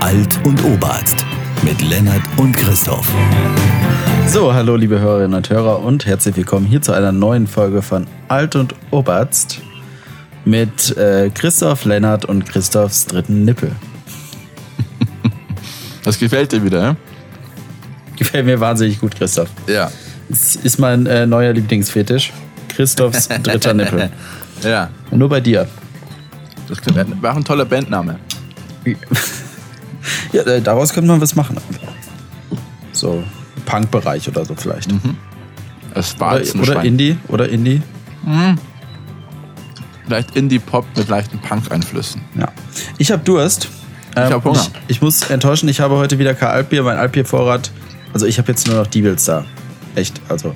Alt und Oberarzt mit Lennart und Christoph. So, hallo liebe Hörerinnen und Hörer und herzlich willkommen hier zu einer neuen Folge von Alt und Oberarzt mit äh, Christoph, Lennart und Christophs dritten Nippel. Das gefällt dir wieder, ja? Gefällt mir wahnsinnig gut, Christoph. Ja. Das ist mein äh, neuer Lieblingsfetisch. Christophs dritter Nippel. Ja. Nur bei dir. Das wäre auch ein toller Bandname. Ja, äh, daraus könnte man was machen. So, Punk-Bereich oder so vielleicht. Das Oder, Warzenschwein. oder Indie, oder Indie. Vielleicht Indie-Pop mit leichten Punk-Einflüssen. Ja. Ich habe Durst. Ähm, hab Hunger. Ich, ich muss enttäuschen, ich habe heute wieder kein Altbier. Mein Altbiervorrat, also ich habe jetzt nur noch Diebels da. Echt, also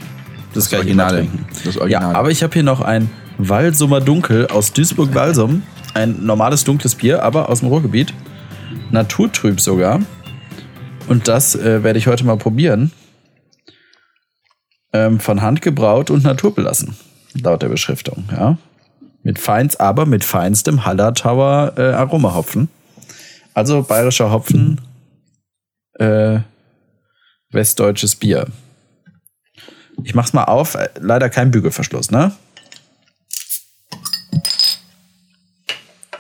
das, kann ich immer Originale. trinken. Das Original. Ja, aber ich habe hier noch ein Walsumer Dunkel aus Duisburg-Walsum. Ein normales dunkles Bier, aber aus dem Ruhrgebiet. Naturtrüb sogar. Und das äh, werde ich heute mal probieren. Ähm, von Hand gebraut und naturbelassen. Laut der Beschriftung, ja. Mit feins, aber mit feinstem Hallertauer äh, Aromahopfen. Also bayerischer Hopfen, äh, westdeutsches Bier. Ich mach's mal auf. Äh, Leider kein Bügelverschluss, ne?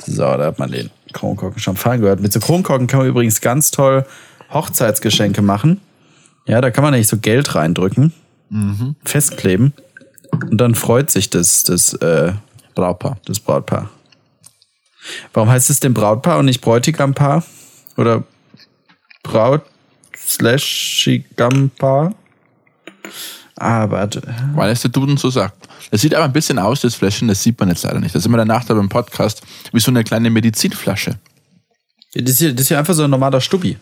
So, da hat man den Kronkorken schon fallen gehört. Mit so Kronkorken kann man übrigens ganz toll Hochzeitsgeschenke machen. Ja, da kann man nämlich so Geld reindrücken, festkleben und dann freut sich das, das, äh, Brautpaar. das Brautpaar. Warum heißt es denn Brautpaar und nicht Bräutigampaar? Oder Braut slash Schigampaar? Ah, warte. Weil es der Duden so sagt. Das sieht aber ein bisschen aus, das Fläschchen, das sieht man jetzt leider nicht. Das ist immer der Nachteil beim Podcast, wie so eine kleine Medizinflasche. Das ist hier, das ist hier einfach so ein normaler Stubbi.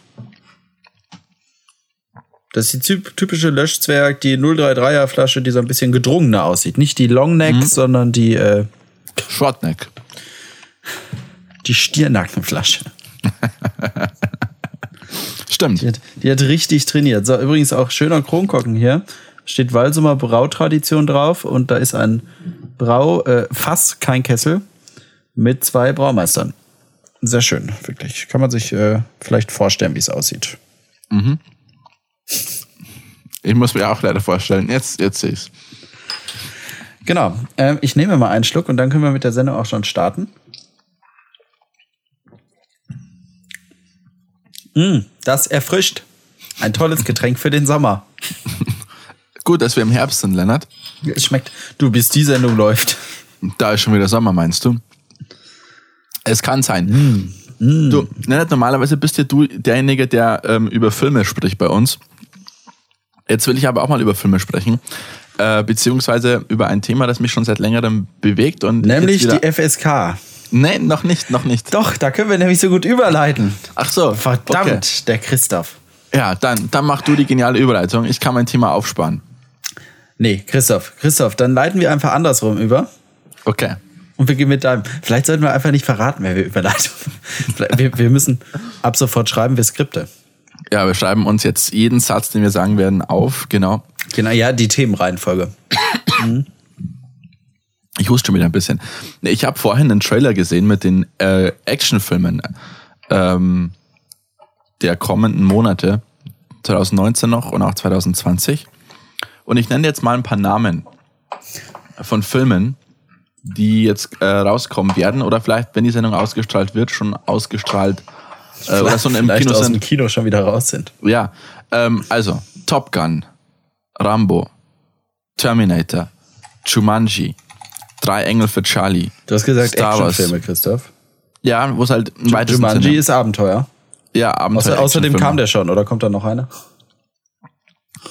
Das ist die typ- typische Löschzwerg, die 033er Flasche, die so ein bisschen gedrungener aussieht. Nicht die Longneck, sondern die, äh, Shortneck. die Stiernackenflasche. Stimmt. Die hat, die hat richtig trainiert. So, übrigens auch schöner Kronkorken hier. Steht Walsumer Brautradition drauf und da ist ein Brau, äh, Fass, kein Kessel, mit zwei Braumeistern. Sehr schön, wirklich. Kann man sich äh, vielleicht vorstellen, wie es aussieht. Ich muss mir auch leider vorstellen. Jetzt, jetzt sehe ich's. Genau. Ähm, ich nehme mal einen Schluck und dann können wir mit der Sendung auch schon starten. Mm, das erfrischt. Ein tolles Getränk für den Sommer. Gut, dass wir im Herbst sind, Lennart. Es schmeckt. Du, bis die Sendung läuft. Da ist schon wieder Sommer, meinst du? Es kann sein. Du, Lennart, normalerweise bist ja du derjenige, der ähm, über Filme spricht bei uns. Jetzt will ich aber auch mal über Filme sprechen. Äh, beziehungsweise über ein Thema, das mich schon seit längerem bewegt. Und Nämlich die FSK. Nein, noch nicht, noch nicht. Doch, da können wir nämlich so gut überleiten. Ach so. Verdammt, Okay. der Christoph. Ja, dann, dann mach du die geniale Überleitung. Ich kann mein Thema aufsparen. Nee, Christoph. Christoph, dann leiten wir einfach andersrum über. Okay. Und wir gehen mit deinem. Vielleicht sollten wir einfach nicht verraten, wer wir überleiten. Wir, wir müssen ab sofort schreiben wir Skripte. Ja, wir schreiben uns jetzt jeden Satz, den wir sagen werden, auf. Genau. Genau, ja, die Themenreihenfolge. Ich huste schon wieder ein bisschen. Ich habe vorhin einen Trailer gesehen mit den äh, Actionfilmen ähm, der kommenden Monate, 2019 noch und auch 2020. Und ich nenne jetzt mal ein paar Namen von Filmen, die jetzt äh, rauskommen werden oder vielleicht, wenn die Sendung ausgestrahlt wird, schon ausgestrahlt äh, oder so im Kino aus dem. Kino schon wieder raus sind. Ja, ähm, also Top Gun, Rambo, Terminator, Jumanji, Drei Engel für Charlie. Du hast gesagt Star Wars. Actionfilme, Christoph. Ja, wo es halt im weitesten Jumanji Sinne. ist Abenteuer. ja, Abenteuer. Außer, außerdem kam der schon, oder kommt da noch einer?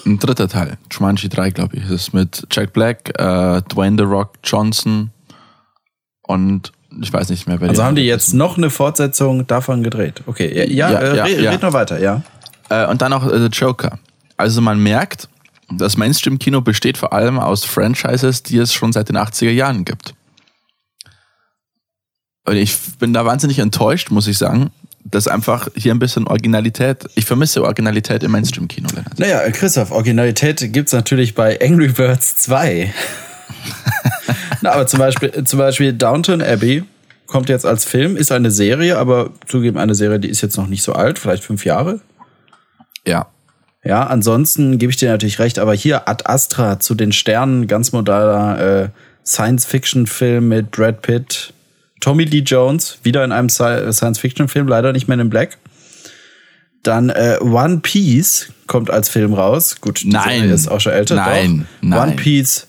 Ein dritter Teil, Jumanji 3, glaube ich. Das ist mit Jack Black, äh, Dwayne The Rock Johnson und ich weiß nicht mehr, wer Also haben die jetzt noch eine Fortsetzung davon gedreht. Okay, ja, ja, Ja, äh, ja, red, ja. red noch weiter, ja. Äh, und dann auch äh, The Joker. Also man merkt, das Mainstream-Kino besteht vor allem aus Franchises, die es schon seit den 80er Jahren gibt. Und ich bin da wahnsinnig enttäuscht, muss ich sagen, dass einfach hier ein bisschen Originalität, ich vermisse Originalität im Mainstream-Kino, Lennart. Naja, Christoph, Originalität gibt's natürlich bei Angry Birds 2. Na, aber zum Beispiel, zum Beispiel Downton Abbey, kommt jetzt als Film, ist eine Serie, aber zugeben eine Serie, die ist jetzt noch nicht so alt, vielleicht fünf Jahre. Ja. Ja, ansonsten gebe ich dir natürlich recht, aber hier Ad Astra zu den Sternen, ganz moderner äh, Science-Fiction-Film mit Brad Pitt, Tommy Lee Jones, wieder in einem Sci- Science-Fiction-Film, leider nicht mehr in Black. Dann äh, One Piece kommt als Film raus. Gut, Nein. Ist auch schon älter. Nein, Doch. nein. One Piece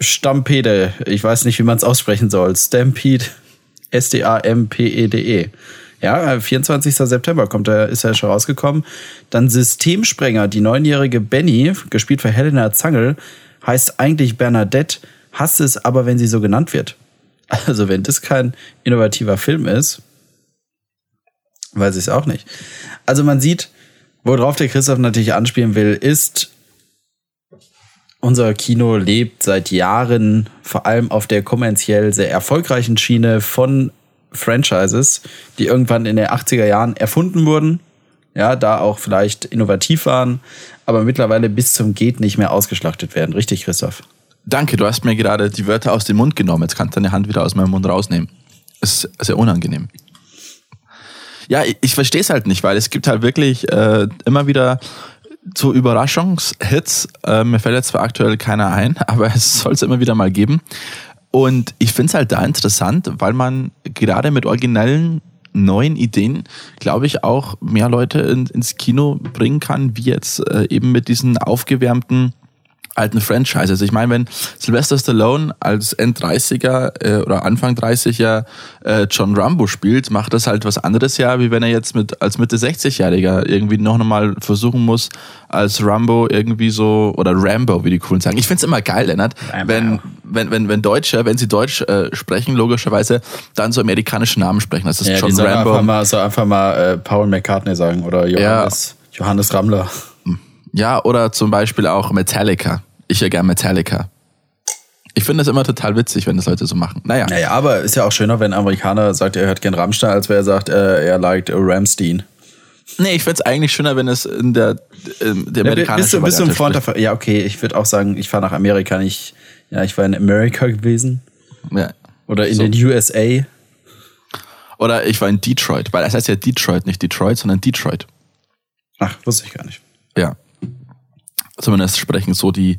Stampede. Ich weiß nicht, wie man es aussprechen soll. Stampede. S-T-A-M-P-E-D-E. E. Ja, äh, 24. September kommt er, ist er schon rausgekommen. Dann Systemsprenger, die neunjährige Benny, gespielt von Helena Zangel, heißt eigentlich Bernadette, hasst es aber, wenn sie so genannt wird. Also, wenn das kein innovativer Film ist, weiß ich es auch nicht. Also, man sieht, worauf der Christoph natürlich anspielen will, ist, unser Kino lebt seit Jahren vor allem auf der kommerziell sehr erfolgreichen Schiene von Franchises, die irgendwann in den 80er Jahren erfunden wurden. Ja, da auch vielleicht innovativ waren, aber mittlerweile bis zum Geht nicht mehr ausgeschlachtet werden. Richtig, Christoph? Danke, du hast mir gerade die Wörter aus dem Mund genommen. Jetzt kannst du deine Hand wieder aus meinem Mund rausnehmen. Das ist sehr unangenehm. Ja, ich, ich verstehe es halt nicht, weil es gibt halt wirklich äh, immer wieder so Überraschungshits. Äh, mir fällt jetzt zwar aktuell keiner ein, aber es soll es immer wieder mal geben. Und ich finde es halt da interessant, weil man gerade mit originellen neuen Ideen, glaube ich, auch mehr Leute in, ins Kino bringen kann, wie jetzt äh, eben mit diesen aufgewärmten alten Franchises. Ich meine, wenn Sylvester Stallone als End-30er äh, oder Anfang 30er äh, John Rambo spielt, macht das halt was anderes ja, wie wenn er jetzt mit als Mitte 60-Jähriger irgendwie noch mal versuchen muss, als Rambo irgendwie so, oder Rambo, wie die coolen sagen. Ich find's immer geil, Lennart, wenn, wenn, wenn, wenn Deutsche, wenn sie Deutsch äh, sprechen, logischerweise, dann so amerikanische Namen sprechen. Das ist Ja, John die Rambo. einfach mal, soll einfach mal äh, Paul McCartney sagen oder Johannes, Johannes Rammler. Ja, oder zum Beispiel auch Metallica. Ich höre gern Metallica. Ich finde das immer total witzig, wenn das Leute so machen. Naja. Naja, aber ist ja auch schöner, wenn ein Amerikaner sagt, er hört gern Rammstein, als wenn er sagt, äh, er liked Ramstein. Nee, ich find's eigentlich schöner, wenn es in der, in der Ja, amerikanischen bist du, bist du ein Freund davon? Ja, okay, ich würde auch sagen, ich fahre nach Amerika nicht. Ja, ich war in Amerika gewesen. Ja. Oder in So. den USA. Oder ich war in Detroit, weil es heißt ja Detroit, nicht Detroit, sondern Detroit. Ach, wusste ich gar nicht. Ja. Zumindest sprechen so die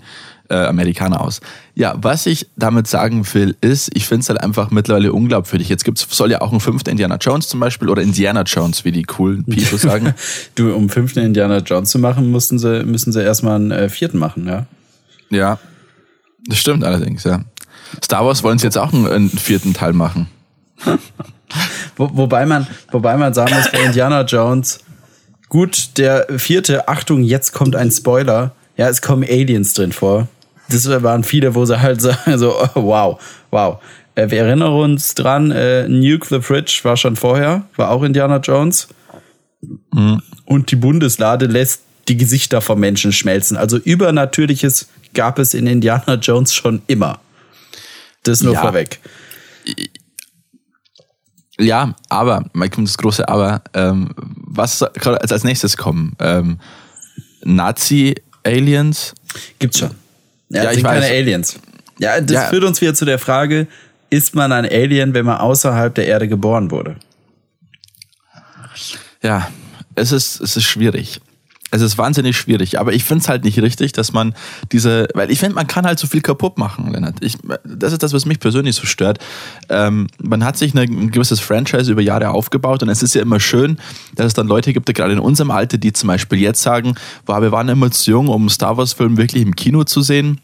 äh, Amerikaner aus. Ja, was ich damit sagen will, ist, ich finde es halt einfach mittlerweile unglaubwürdig. Jetzt gibt's, soll ja auch ein fünfter Indiana Jones zum Beispiel oder Indiana Jones, wie die coolen People sagen. Du, um fünften Indiana Jones zu machen, mussten sie, müssen sie erstmal einen äh, vierten machen, ja. ja, das stimmt allerdings, ja. Star Wars wollen sie jetzt auch einen, einen vierten Teil machen. Wo, wobei man, wobei man sagen muss, bei Indiana Jones, gut, der vierte, Achtung, jetzt kommt ein Spoiler. Ja, es kommen Aliens drin vor. Das waren viele, wo sie halt sagen, so, oh, wow, wow. Äh, wir erinnern uns dran, äh, Nuke the Fridge war schon vorher, war auch Indiana Jones. Und die Bundeslade lässt die Gesichter von Menschen schmelzen. Also Übernatürliches gab es in Indiana Jones schon immer. Das nur Ja. vorweg. Ja, aber, mal kommt das große Aber, ähm, was soll als nächstes kommen? Ähm, Nazi-Aliens? Gibt's schon. Ja, Ja, ich sind keine weiß. Aliens. Ja, das Ja. führt uns wieder zu der Frage, ist man ein Alien, wenn man außerhalb der Erde geboren wurde? Ja, es ist, es ist schwierig. Es ist wahnsinnig schwierig, aber ich finde es halt nicht richtig, dass man diese, weil ich finde, man kann halt so viel kaputt machen, Lennart. Ich, das ist das, was mich persönlich so stört. Ähm, man hat sich eine, ein gewisses Franchise über Jahre aufgebaut und es ist ja immer schön, dass es dann Leute gibt, gerade in unserem Alter, die zum Beispiel jetzt sagen, boah, wir waren immer zu jung, um einen Star Wars Film wirklich im Kino zu sehen.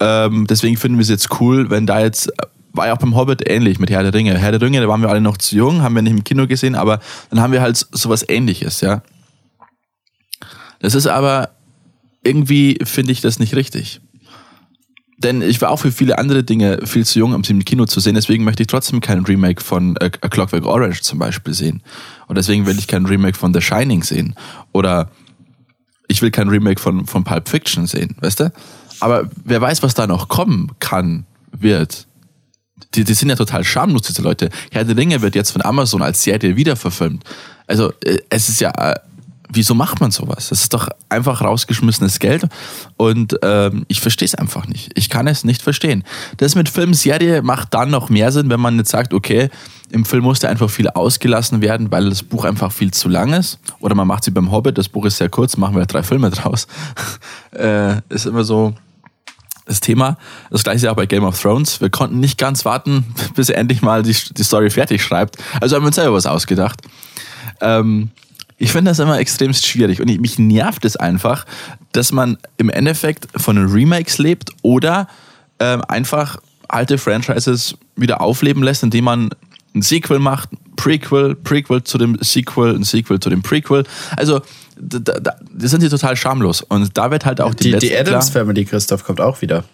Ähm, deswegen finden wir es jetzt cool, wenn da jetzt war ja auch beim Hobbit ähnlich mit Herr der Ringe. Herr der Ringe, da waren wir alle noch zu jung, haben wir nicht im Kino gesehen, aber dann haben wir halt sowas ähnliches, ja. Das ist aber irgendwie finde ich das nicht richtig. Denn ich war auch für viele andere Dinge viel zu jung, um sie im Kino zu sehen. Deswegen möchte ich trotzdem kein Remake von äh, A Clockwork Orange zum Beispiel sehen. Und deswegen will ich kein Remake von The Shining sehen. Oder ich will kein Remake von, von Pulp Fiction sehen, weißt du? Aber wer weiß, was da noch kommen kann, wird. Die, die sind ja total schamlos, diese Leute. Herr der Ringe wird jetzt von Amazon als Serie wiederverfilmt. Also, äh, es ist ja, äh, wieso macht man sowas? Das ist doch einfach rausgeschmissenes Geld und ähm, ich verstehe es einfach nicht. Ich kann es nicht verstehen. Das mit Filmserie macht dann noch mehr Sinn, wenn man jetzt sagt, okay, im Film musste einfach viel ausgelassen werden, weil das Buch einfach viel zu lang ist. Oder man macht sie beim Hobbit, das Buch ist sehr kurz, machen wir drei Filme draus. äh, ist immer so das Thema. Das gleiche ist auch bei Game of Thrones. Wir konnten nicht ganz warten, bis er endlich mal die, die Story fertig schreibt. Also haben wir uns selber was ausgedacht. Ähm, ich finde das immer extremst schwierig und ich, mich nervt es einfach, dass man im Endeffekt von Remakes lebt oder ähm, einfach alte Franchises wieder aufleben lässt, indem man ein Sequel macht, Prequel, Prequel zu dem Sequel, ein Sequel zu dem Prequel. Also da, da, da sind sie total schamlos und da wird halt auch die Die, die Adams Family, Christoph, kommt auch wieder.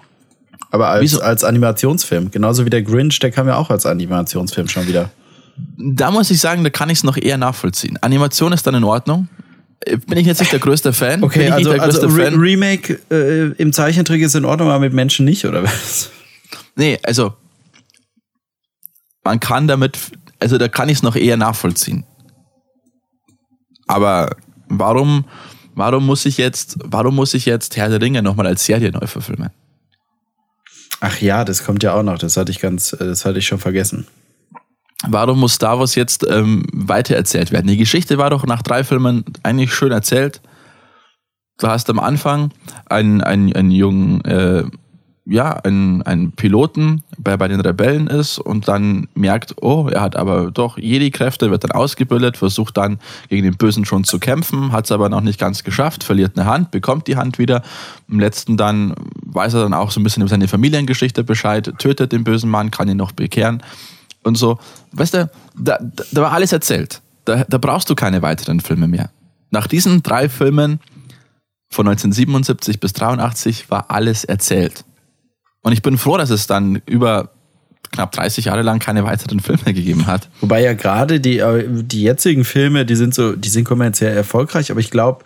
Aber als, Wieso? als Animationsfilm. Genauso wie der Grinch, der kam ja auch als Animationsfilm schon wieder. Da muss ich sagen, da kann ich es noch eher nachvollziehen. Animation ist dann in Ordnung. Äh, Bin ich jetzt nicht der größte Fan? Okay, also, also Re Fan? Remake äh, im Zeichentrick ist in Ordnung, aber mit Menschen nicht, oder was? Nee, also man kann damit, also da kann ich es noch eher nachvollziehen. Aber warum, warum muss ich jetzt, warum muss ich jetzt Herr der Ringe nochmal als Serie neu verfilmen? Ach ja, das kommt ja auch noch. Das hatte ich ganz, äh, das hatte ich schon vergessen. Warum muss Star Wars jetzt ähm, weitererzählt werden? Die Geschichte war doch nach drei Filmen eigentlich schön erzählt. Du hast am Anfang einen, einen, einen jungen, äh, ja, einen, einen Piloten, der bei den Rebellen ist und dann merkt, oh, er hat aber doch Jedi-Kräfte, wird dann ausgebildet, versucht dann gegen den Bösen schon zu kämpfen, hat es aber noch nicht ganz geschafft, verliert eine Hand, bekommt die Hand wieder. Im letzten dann weiß er dann auch so ein bisschen über seine Familiengeschichte Bescheid, tötet den bösen Mann, kann ihn noch bekehren und so. Weißt du, da, da, war alles erzählt. Da, da brauchst du keine weiteren Filme mehr. Nach diesen drei Filmen von 1977 bis 83 war alles erzählt. Und ich bin froh, dass es dann über knapp 30 Jahre lang keine weiteren Filme gegeben hat. Wobei ja gerade die, äh, die jetzigen Filme, die sind so, die sind kommerziell erfolgreich, aber ich glaube,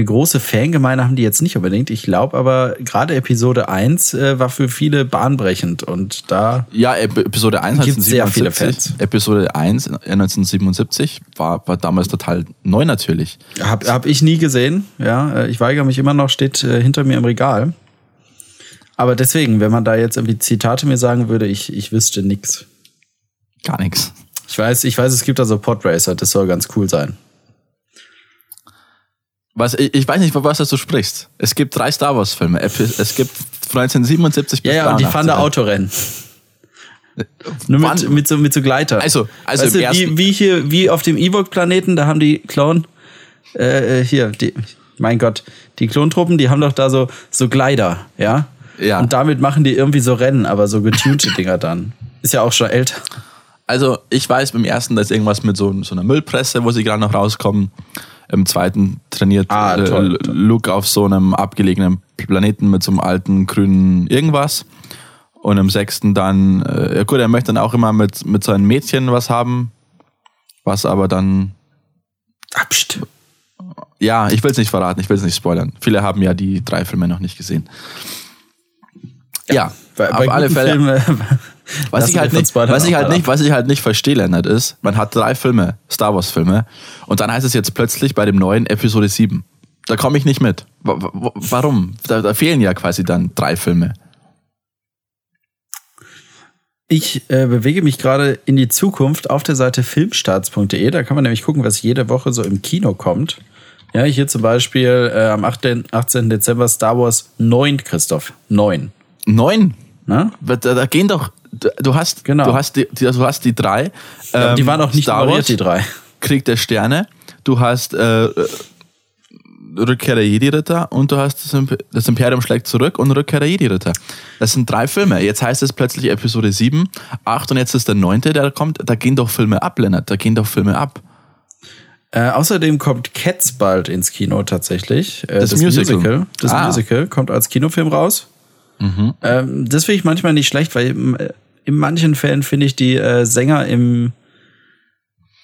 eine große Fangemeinde haben die jetzt nicht unbedingt. Ich glaube aber, gerade Episode 1 äh, war für viele bahnbrechend und da Ja, Ep- Episode 1 Gibt's sehr viele 1977. Fans. Episode 1 äh, 1977 war, war damals total neu natürlich. Hab, hab ich nie gesehen, ja. Äh, Ich weigere mich immer noch, steht äh, hinter mir im Regal. Aber deswegen, wenn man da jetzt irgendwie Zitate mir sagen würde, ich, ich wüsste nix. Gar nichts. Ich weiß, ich weiß, es gibt da so Podracer, das soll ganz cool sein. Was, ich, ich weiß nicht, von was du sprichst. Es gibt drei Star Wars Filme. Epi- Es gibt von 1977 bis Ja, ja, und die fahren da 83. Autorennen. Nur mit, mit, so, mit so Gleiter. Also, also weißt du, wie, wie hier, wie auf dem Ewok-Planeten, da haben die Clone, äh, äh, hier, die, mein Gott, die Klontruppen, die haben doch da so, so Gleiter, ja? Ja. Und damit machen die irgendwie so Rennen, aber so getunte Dinger dann. Ist ja auch schon älter. Also, ich weiß, beim ersten, da ist irgendwas mit so, so einer Müllpresse, wo sie gerade noch rauskommen. Im zweiten trainiert Ah, äh, toll, Luke auf so einem abgelegenen Planeten mit so einem alten grünen irgendwas. Und im sechsten dann, äh, ja gut, er möchte dann auch immer mit, mit seinen Mädchen was haben. Was aber dann, Abst. ja, ich will es nicht verraten, ich will es nicht spoilern. Viele haben ja die drei Filme noch nicht gesehen. Ja, Bei, auf bei alle guten Fälle. Filmen, Was lassen ich, halt nicht, was, ich halt nicht, was ich halt nicht verstehe, Leonard, ist, man hat drei Filme, Star Wars Filme, und dann heißt es jetzt plötzlich bei dem neuen Episode 7. Da komme ich nicht mit. Wa- wa- Warum? Da, da fehlen ja quasi dann drei Filme. Ich äh, bewege mich gerade in die Zukunft auf der Seite filmstarts.de. Da kann man nämlich gucken, was jede Woche so im Kino kommt. Ja, hier zum Beispiel äh, am 18. 18. Dezember Star Wars 9, Christoph. 9. Neun? Ne? Da, da gehen doch, du, hast, Genau. du hast die, die, du hast die drei. Ähm, die waren auch nicht Star Wars, die drei. Krieg der Sterne, du hast äh, äh, Rückkehr der Jedi-Ritter und du hast das, das Imperium schlägt zurück und Rückkehr der Jedi-Ritter. Das sind drei Filme. Jetzt heißt es plötzlich Episode 7, 8 und jetzt ist der neunte, der kommt. Da gehen doch Filme ab, Lennart. Da gehen doch Filme ab. Äh, außerdem kommt Cats bald ins Kino tatsächlich. Äh, Das Musical. Das Ah. Musical kommt als Kinofilm raus. Ähm, das finde ich manchmal nicht schlecht, weil im, äh, in manchen Fällen finde ich die äh, Sänger im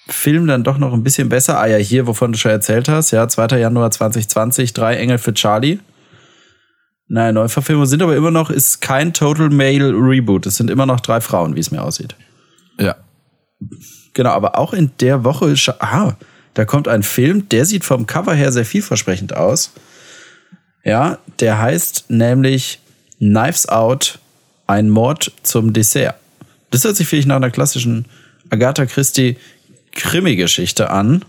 Film dann doch noch ein bisschen besser. Ah ja, hier, wovon du schon erzählt hast, ja, 2. Januar 2020, drei Engel für Charlie. Nein, Neuverfilmungen sind aber immer noch, ist kein Total Male Reboot. Es sind immer noch drei Frauen, wie es mir aussieht. Ja. Genau, aber auch in der Woche, ah, Da kommt ein Film, der sieht vom Cover her sehr vielversprechend aus. Ja, der heißt nämlich Knives Out, ein Mord zum Dessert. Das hört sich vielleicht nach einer klassischen Agatha Christie Krimi-Geschichte an.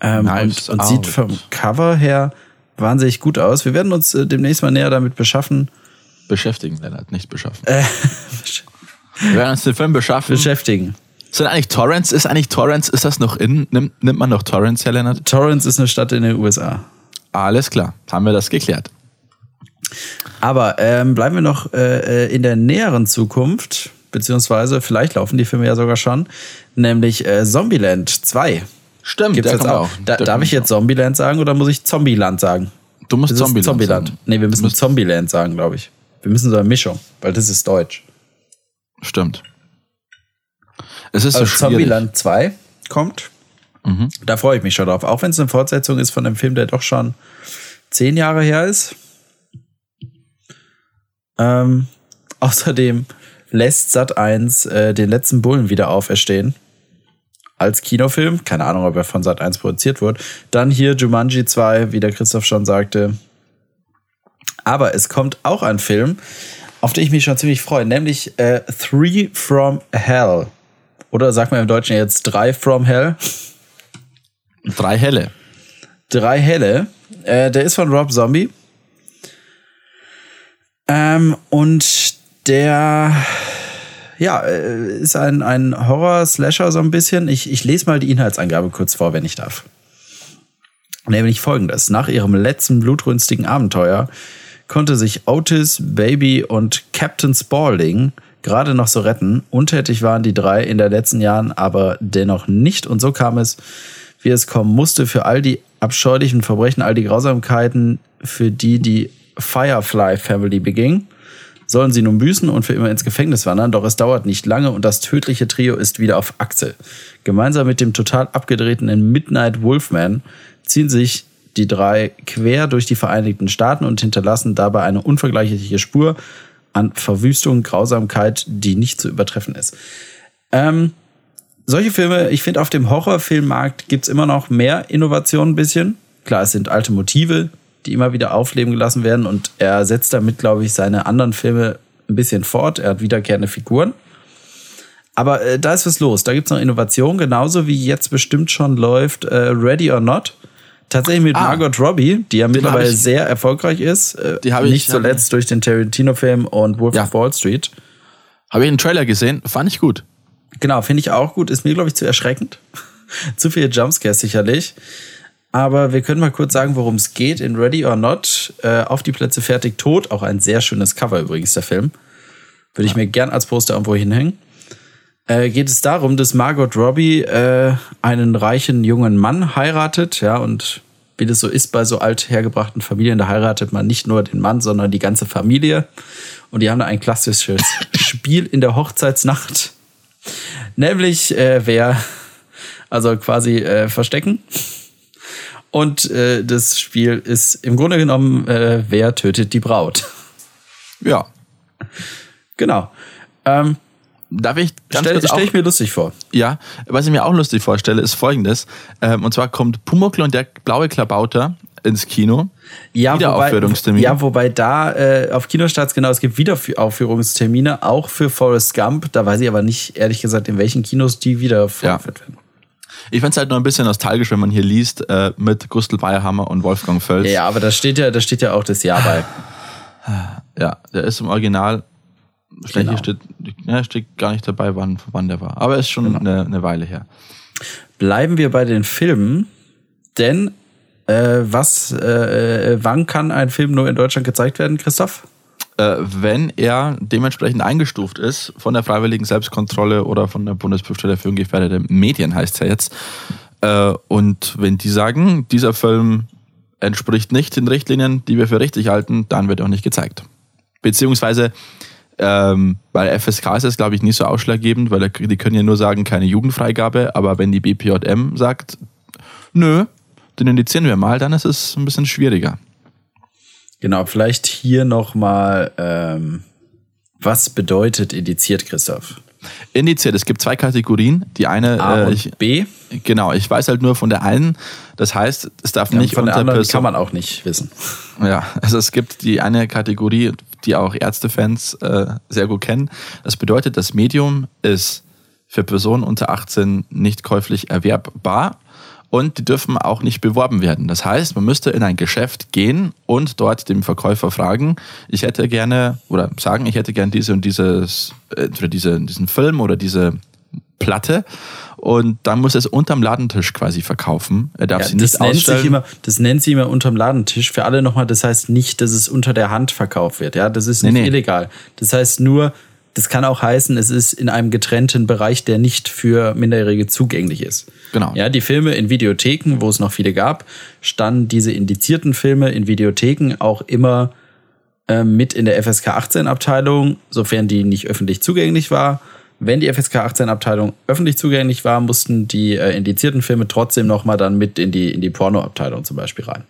Ähm, und, und sieht vom Cover her wahnsinnig gut aus. Wir werden uns äh, demnächst mal näher damit beschaffen. Beschäftigen, Lennart, nicht beschaffen. Äh, Wir werden uns den Film beschaffen. beschäftigen. Sind eigentlich Torrents? Ist eigentlich Torrents? Ist das noch in? Nimmt, nimmt man noch Torrents, Herr Lennart? Torrance ist eine Stadt in den USA. Alles klar, haben wir das geklärt. Aber ähm, bleiben wir noch äh, äh, in der näheren Zukunft, beziehungsweise vielleicht laufen die Filme ja sogar schon, nämlich äh, Zombieland 2. Stimmt, Gibt's jetzt auch. Da, darf ich jetzt Zombieland sagen oder muss ich Zombieland sagen? Du musst Das Zombieland Zombieland. sagen. Nee, wir müssen Zombieland sagen, glaube ich. Wir müssen so eine Mischung, weil das ist Deutsch. Stimmt. Es ist so Also schwierig. Zombieland 2 kommt. Da freue ich mich schon drauf. Auch wenn es eine Fortsetzung ist von einem Film, der doch schon zehn Jahre her ist. Ähm, außerdem lässt Sat 1 äh, den letzten Bullen wieder auferstehen. Als Kinofilm. Keine Ahnung, ob er von Sat 1 produziert wird. Dann hier Jumanji 2, wie der Christoph schon sagte. Aber es kommt auch ein Film, auf den ich mich schon ziemlich freue, nämlich äh, Three from Hell. Oder sagt man im Deutschen jetzt Drei from Hell? Drei Helle. Drei Helle. Äh, der ist von Rob Zombie. Ähm, und der ja, äh, ist ein, ein Horror-Slasher so ein bisschen. Ich, ich lese mal die Inhaltsangabe kurz vor, wenn ich darf. Nämlich folgendes. Nach ihrem letzten blutrünstigen Abenteuer konnte sich Otis, Baby und Captain Spaulding gerade noch so retten. Untätig waren die drei in den letzten Jahren aber dennoch nicht. Und so kam es, wie es kommen musste, für all die abscheulichen Verbrechen, all die Grausamkeiten, für die die Firefly Family beging sollen sie nun büßen und für immer ins Gefängnis wandern, doch es dauert nicht lange und das tödliche Trio ist wieder auf Achse. Gemeinsam mit dem total abgedrehten Midnight Wolfman ziehen sich die drei quer durch die Vereinigten Staaten und hinterlassen dabei eine unvergleichliche Spur an Verwüstung, Grausamkeit, die nicht zu übertreffen ist. Ähm, solche Filme, ich finde, auf dem Horrorfilmmarkt gibt's immer noch mehr Innovation ein bisschen. Klar, es sind alte Motive, die immer wieder aufleben gelassen werden und er setzt damit, glaube ich, seine anderen Filme ein bisschen fort. Er hat wiederkehrende Figuren. Aber äh, da ist was los. Da gibt's noch Innovation, genauso wie jetzt bestimmt schon läuft äh, Ready or Not. Tatsächlich mit Ah. Margot Robbie, die ja mittlerweile ich- sehr erfolgreich ist. Äh, Die hab ich- nicht zuletzt durch den Tarantino-Film und Wolf Ja. of Wall Street. Habe ich einen Trailer gesehen, fand ich gut. Genau, finde ich auch gut. Ist mir, glaube ich, zu erschreckend. zu viele Jumpscares sicherlich. Aber wir können mal kurz sagen, worum es geht. In Ready or Not, äh, auf die Plätze fertig, tot. Auch ein sehr schönes Cover übrigens, der Film. Würde ich mir gern als Poster irgendwo hinhängen. Äh, geht es darum, dass Margot Robbie äh, einen reichen jungen Mann heiratet, ja, und wie das so ist bei so althergebrachten Familien, da heiratet man nicht nur den Mann, sondern die ganze Familie. Und die haben da ein klassisches Spiel in der Hochzeitsnacht. Nämlich, äh, wer, also quasi äh, verstecken. Und äh, das Spiel ist im Grunde genommen, äh, wer tötet die Braut. Ja. Genau. Ähm, Darf ich ganz stell, kurz stell auch, ich mir lustig vor. Ja, was ich mir auch lustig vorstelle, ist folgendes. Ähm, und zwar kommt Pumuckl und der blaue Klabauter ins Kino. Ja, wobei, Wiederaufführungstermin. ja, wobei da äh, auf Kinostarts, genau, es gibt Wiederaufführungstermine, auch für Forrest Gump. Da weiß ich aber nicht, ehrlich gesagt, in welchen Kinos die wieder vorgeführt werden. Ich find's halt nur ein bisschen nostalgisch, wenn man hier liest, äh, mit Gustl Bayerhammer und Wolfgang Völz. Ja, aber da steht ja, da steht ja auch das Jahr bei. Ja, der ist im Original, Genau. hier steht, ja, steht gar nicht dabei, wann, wann der war. Aber ist schon Genau. eine, eine Weile her. Bleiben wir bei den Filmen, denn äh, was, äh, äh, wann kann ein Film nur in Deutschland gezeigt werden, Christoph? Äh, wenn er dementsprechend eingestuft ist von der Freiwilligen Selbstkontrolle oder von der Bundesprüfstelle für ungefährdete Medien, heißt es ja jetzt. Äh, und wenn die sagen, dieser Film entspricht nicht den Richtlinien, die wir für richtig halten, dann wird er auch nicht gezeigt. Beziehungsweise ähm, bei FSK ist es, glaube ich, nicht so ausschlaggebend, weil die können ja nur sagen, keine Jugendfreigabe, aber wenn die BPJM sagt, nö, den indizieren wir mal, dann ist es ein bisschen schwieriger. Genau, vielleicht hier nochmal, ähm, was bedeutet indiziert, Christoph? Indiziert, es gibt zwei Kategorien. Die eine, A äh, und ich, B. genau, ich weiß halt nur von der einen. Das heißt, es darf Ja, nicht von der unter anderen Person- kann man auch nicht wissen. Ja, also es gibt die eine Kategorie, die auch Ärztefans äh, sehr gut kennen. Das bedeutet, das Medium ist für Personen unter 18 nicht käuflich erwerbbar und die dürfen auch nicht beworben werden. Das heißt, man müsste in ein Geschäft gehen und dort dem Verkäufer fragen, ich hätte gerne, oder sagen, ich hätte gerne diese und dieses, äh, entweder diese, diesen Film oder diese Platte und dann muss er es unterm Ladentisch quasi verkaufen. Er darf Ja, sie das, nicht nennt ausstellen. sich immer, das nennt sich immer unterm Ladentisch. Für alle nochmal, das heißt nicht, dass es unter der Hand verkauft wird. Ja, das ist Nee, nicht nee. illegal. Das heißt nur, das kann auch heißen, es ist in einem getrennten Bereich, der nicht für Minderjährige zugänglich ist. Genau. Ja, die Filme in Videotheken, wo es noch viele gab, standen diese indizierten Filme in Videotheken auch immer ähm, mit in der FSK 18 Abteilung, sofern die nicht öffentlich zugänglich war. Wenn die FSK 18 Abteilung öffentlich zugänglich war, mussten die äh, indizierten Filme trotzdem noch mal dann mit in die in die Porno Abteilung zum Beispiel rein.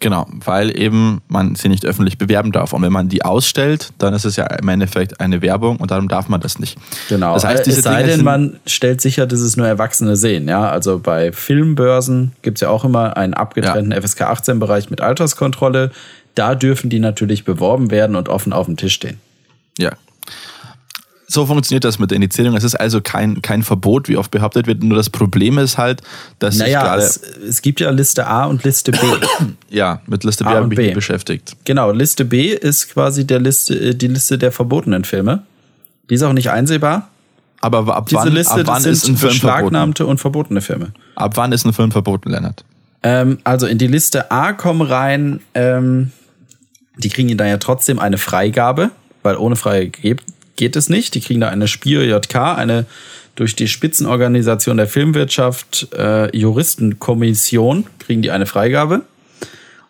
Genau, weil eben man sie nicht öffentlich bewerben darf. Und wenn man die ausstellt, dann ist es ja im Endeffekt eine Werbung und darum darf man das nicht. Genau. Das heißt, Äh, diese es sei Dinge denn, man stellt sicher, dass es nur Erwachsene sehen. Ja, also bei Filmbörsen gibt's ja auch immer einen abgetrennten FSK 18 Bereich mit Alterskontrolle. Da dürfen die natürlich beworben werden und offen auf dem Tisch stehen. Ja. So funktioniert das mit der Indizierung. Es ist also kein, kein Verbot, wie oft behauptet wird. Nur das Problem ist halt, dass sich Naja, gerade, es, es gibt ja Liste A und Liste B. ja, mit Liste B habe ich mich beschäftigt. genau, Liste B ist quasi der Liste, äh, die Liste der verbotenen Filme. Die ist auch nicht einsehbar. Aber ab Diese wann, Liste ab wann das ist ein sind Film verboten? beschlagnahmte und verbotene Filme. Ab wann ist ein Film verboten, Lennart? Ähm, also in die Liste A kommen rein, ähm, die kriegen da ja trotzdem eine Freigabe, weil ohne Freigabe geht, es nicht. Die kriegen da eine Spiel-JK, eine durch die Spitzenorganisation der Filmwirtschaft äh, Juristenkommission, kriegen die eine Freigabe.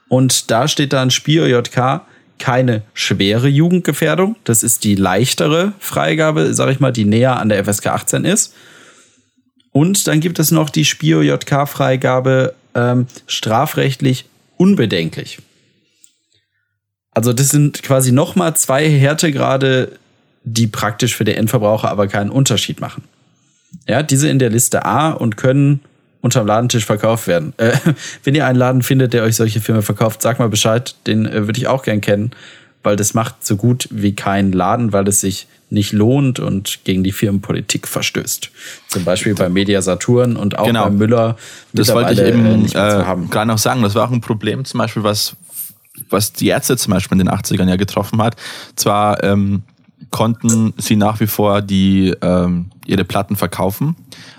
Und da steht dann Spiel-JK keine schwere Jugendgefährdung. Das ist die leichtere Freigabe, sag ich mal, die näher an der FSK 18 ist. Und dann gibt es noch die Spio-JK-Freigabe ähm, strafrechtlich unbedenklich. Also das sind quasi nochmal zwei Härtegrade, die praktisch für den Endverbraucher aber keinen Unterschied machen. Ja, diese in der Liste A und können unterm Ladentisch verkauft werden. Äh, wenn ihr einen Laden findet, der euch solche Filme verkauft, sag mal Bescheid, den äh, würde ich auch gern kennen, weil das macht so gut wie kein Laden, weil es sich nicht lohnt und gegen die Firmenpolitik verstößt. Zum Beispiel bei Media Saturn und auch Genau. bei Müller. Das wollte ich äh, eben äh, haben. gerade noch sagen. Das war auch ein Problem, zum Beispiel, was, was die Ärzte zum Beispiel in den 80ern ja getroffen hat. Zwar ähm, konnten sie nach wie vor die, ähm, ihre Platten verkaufen,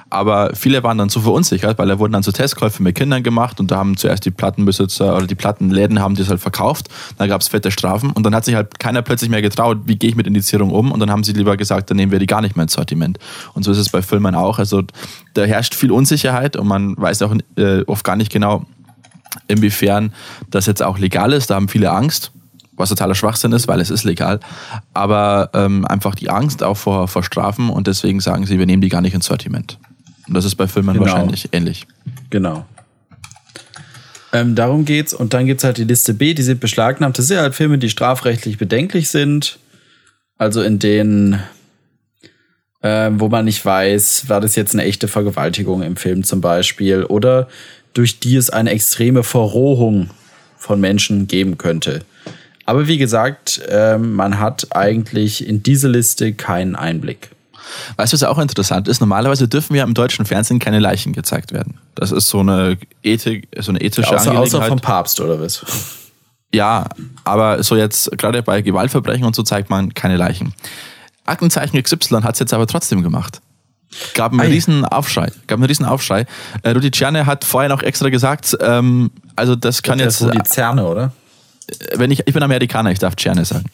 aber viele waren dann so verunsichert, weil da wurden dann so Testkäufe mit Kindern gemacht und da haben zuerst die Plattenbesitzer oder die Plattenläden haben das halt verkauft. Dann gab es fette Strafen und dann hat sich halt keiner plötzlich mehr getraut, wie gehe ich mit Indizierung um und dann haben sie lieber gesagt, dann nehmen wir die gar nicht mehr ins Sortiment. Und so ist es bei Filmen auch. Also da herrscht viel Unsicherheit und man weiß auch äh, oft gar nicht genau, inwiefern das jetzt auch legal ist. Da haben viele Angst, was totaler Schwachsinn ist, weil es ist legal. Aber ähm, einfach die Angst auch vor, vor Strafen und deswegen sagen sie, wir nehmen die gar nicht ins Sortiment. Und das ist bei Filmen Genau. wahrscheinlich ähnlich. Genau. Ähm, darum geht's. Und dann gibt's halt die Liste B, die sind beschlagnahmt. Das sind halt Filme, die strafrechtlich bedenklich sind. Also in denen, ähm, wo man nicht weiß, war das jetzt eine echte Vergewaltigung im Film zum Beispiel oder durch die es eine extreme Verrohung von Menschen geben könnte. Aber wie gesagt, ähm, man hat eigentlich in diese Liste keinen Einblick. Weißt du, was auch interessant ist? Normalerweise dürfen ja im deutschen Fernsehen keine Leichen gezeigt werden. Das ist so eine Ethik, so eine ethische Außer, Angelegenheit. außer vom Papst oder was? Ja, aber so jetzt, gerade bei Gewaltverbrechen und so zeigt man keine Leichen. Aktenzeichen XY hat es jetzt aber trotzdem gemacht. Gab einen Ei. riesen Aufschrei. Gab einen riesen Aufschrei. Äh, Rudi Ciane hat vorher noch extra gesagt, ähm, also das kann Das jetzt, die Zerne, oder? Wenn ich, ich bin Amerikaner, ich darf Ciane sagen.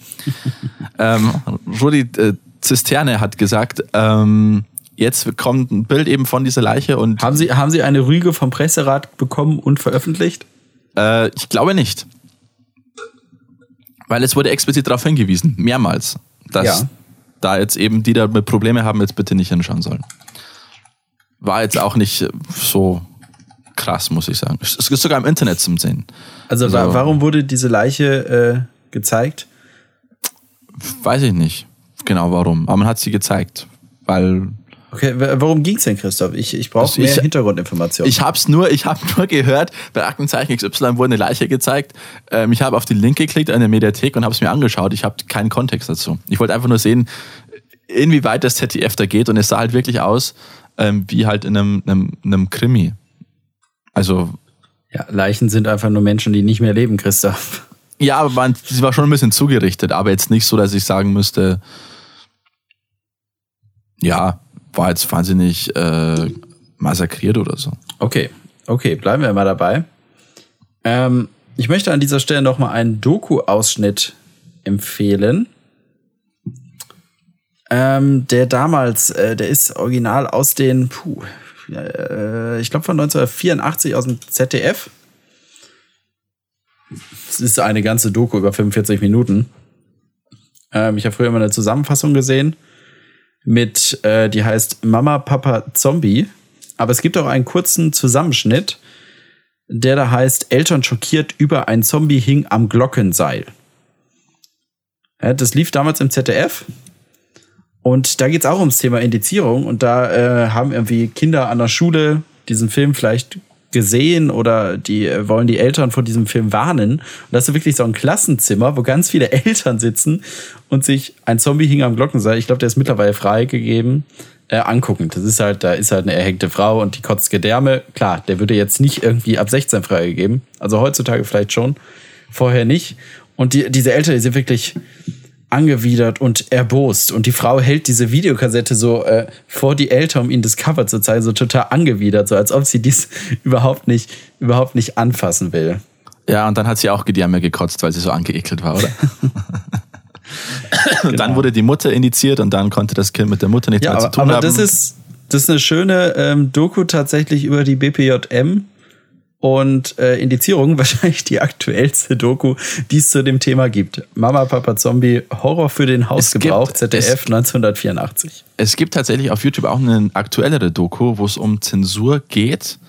ähm, Rudi äh, Zisterne hat gesagt, ähm, jetzt kommt ein Bild eben von dieser Leiche und Haben Sie, haben Sie eine Rüge vom Presserat bekommen und veröffentlicht? Äh, ich glaube nicht. Weil es wurde explizit darauf hingewiesen, mehrmals, dass Ja. da jetzt eben die da mit Probleme haben, jetzt bitte nicht hinschauen sollen. War jetzt auch nicht so krass, muss ich sagen. Es ist sogar im Internet zum Sehen. Also, Also- warum wurde diese Leiche äh, gezeigt? Weiß ich nicht genau warum, aber man hat sie gezeigt. weil Okay, w- worum ging's denn, Christoph? Ich, ich brauche Also mehr ich- Hintergrundinformationen. Ich hab's nur, ich habe nur gehört, bei Aktenzeichen XY wurde eine Leiche gezeigt. Ähm, ich habe auf den Link geklickt an der Mediathek und habe es mir angeschaut. Ich habe keinen Kontext dazu. Ich wollte einfach nur sehen, inwieweit das ZDF da geht und es sah halt wirklich aus ähm, wie halt in einem, einem, einem Krimi. Also ja, Leichen sind einfach nur Menschen, die nicht mehr leben, Christoph. ja, aber man, sie war schon ein bisschen zugerichtet, aber jetzt nicht so, dass ich sagen müsste, ja, war jetzt wahnsinnig äh, massakriert oder so. Okay, okay, bleiben wir mal dabei. Ähm, ich möchte an dieser Stelle noch mal einen Doku-Ausschnitt empfehlen. Ähm, der damals, äh, der ist original aus den, puh, äh, ich glaube von 1984 aus dem ZDF. Es ist eine ganze Doku über 45 Minuten. Ähm, ich habe früher immer eine Zusammenfassung gesehen mit, äh, die heißt Mama, Papa, Zombie. Aber es gibt auch einen kurzen Zusammenschnitt, der da heißt, Eltern schockiert über ein Zombie hing am Glockenseil. Ja, das lief damals im ZDF. Und da geht's auch ums Thema Indizierung. Und da äh, haben irgendwie Kinder an der Schule diesen Film vielleicht gesehen oder die äh, wollen die Eltern vor diesem Film warnen. Und das ist wirklich so ein Klassenzimmer, wo ganz viele Eltern sitzen und sich ein Zombie hing am Glockenseil, ich glaube, der ist mittlerweile freigegeben, äh, angucken. Das ist halt, da ist halt eine erhängte Frau und die kotzt Gedärme. Klar, der würde jetzt nicht irgendwie ab 16 freigegeben. Also heutzutage vielleicht schon, vorher nicht. Und die, diese Eltern, die sind wirklich angewidert und erbost. Und die Frau hält diese Videokassette so äh, vor die Eltern, um ihnen das Cover zu zeigen, so total angewidert, so als ob sie dies überhaupt nicht, überhaupt nicht anfassen will. Ja, und dann hat sie auch Gedärme gekotzt, weil sie so angeekelt war, oder? und dann Genau. wurde die Mutter indiziert und dann konnte das Kind mit der Mutter nichts Ja, mehr zu aber, tun aber haben. das ist, das ist eine schöne ähm, Doku tatsächlich über die BPJM und äh, Indizierung, wahrscheinlich die aktuellste Doku, die es zu dem Thema gibt. Mama, Papa, Zombie, Horror für den Hausgebrauch, gibt- ZDF es- 1984. Es gibt tatsächlich auf YouTube auch eine aktuellere Doku, wo es um Zensur geht.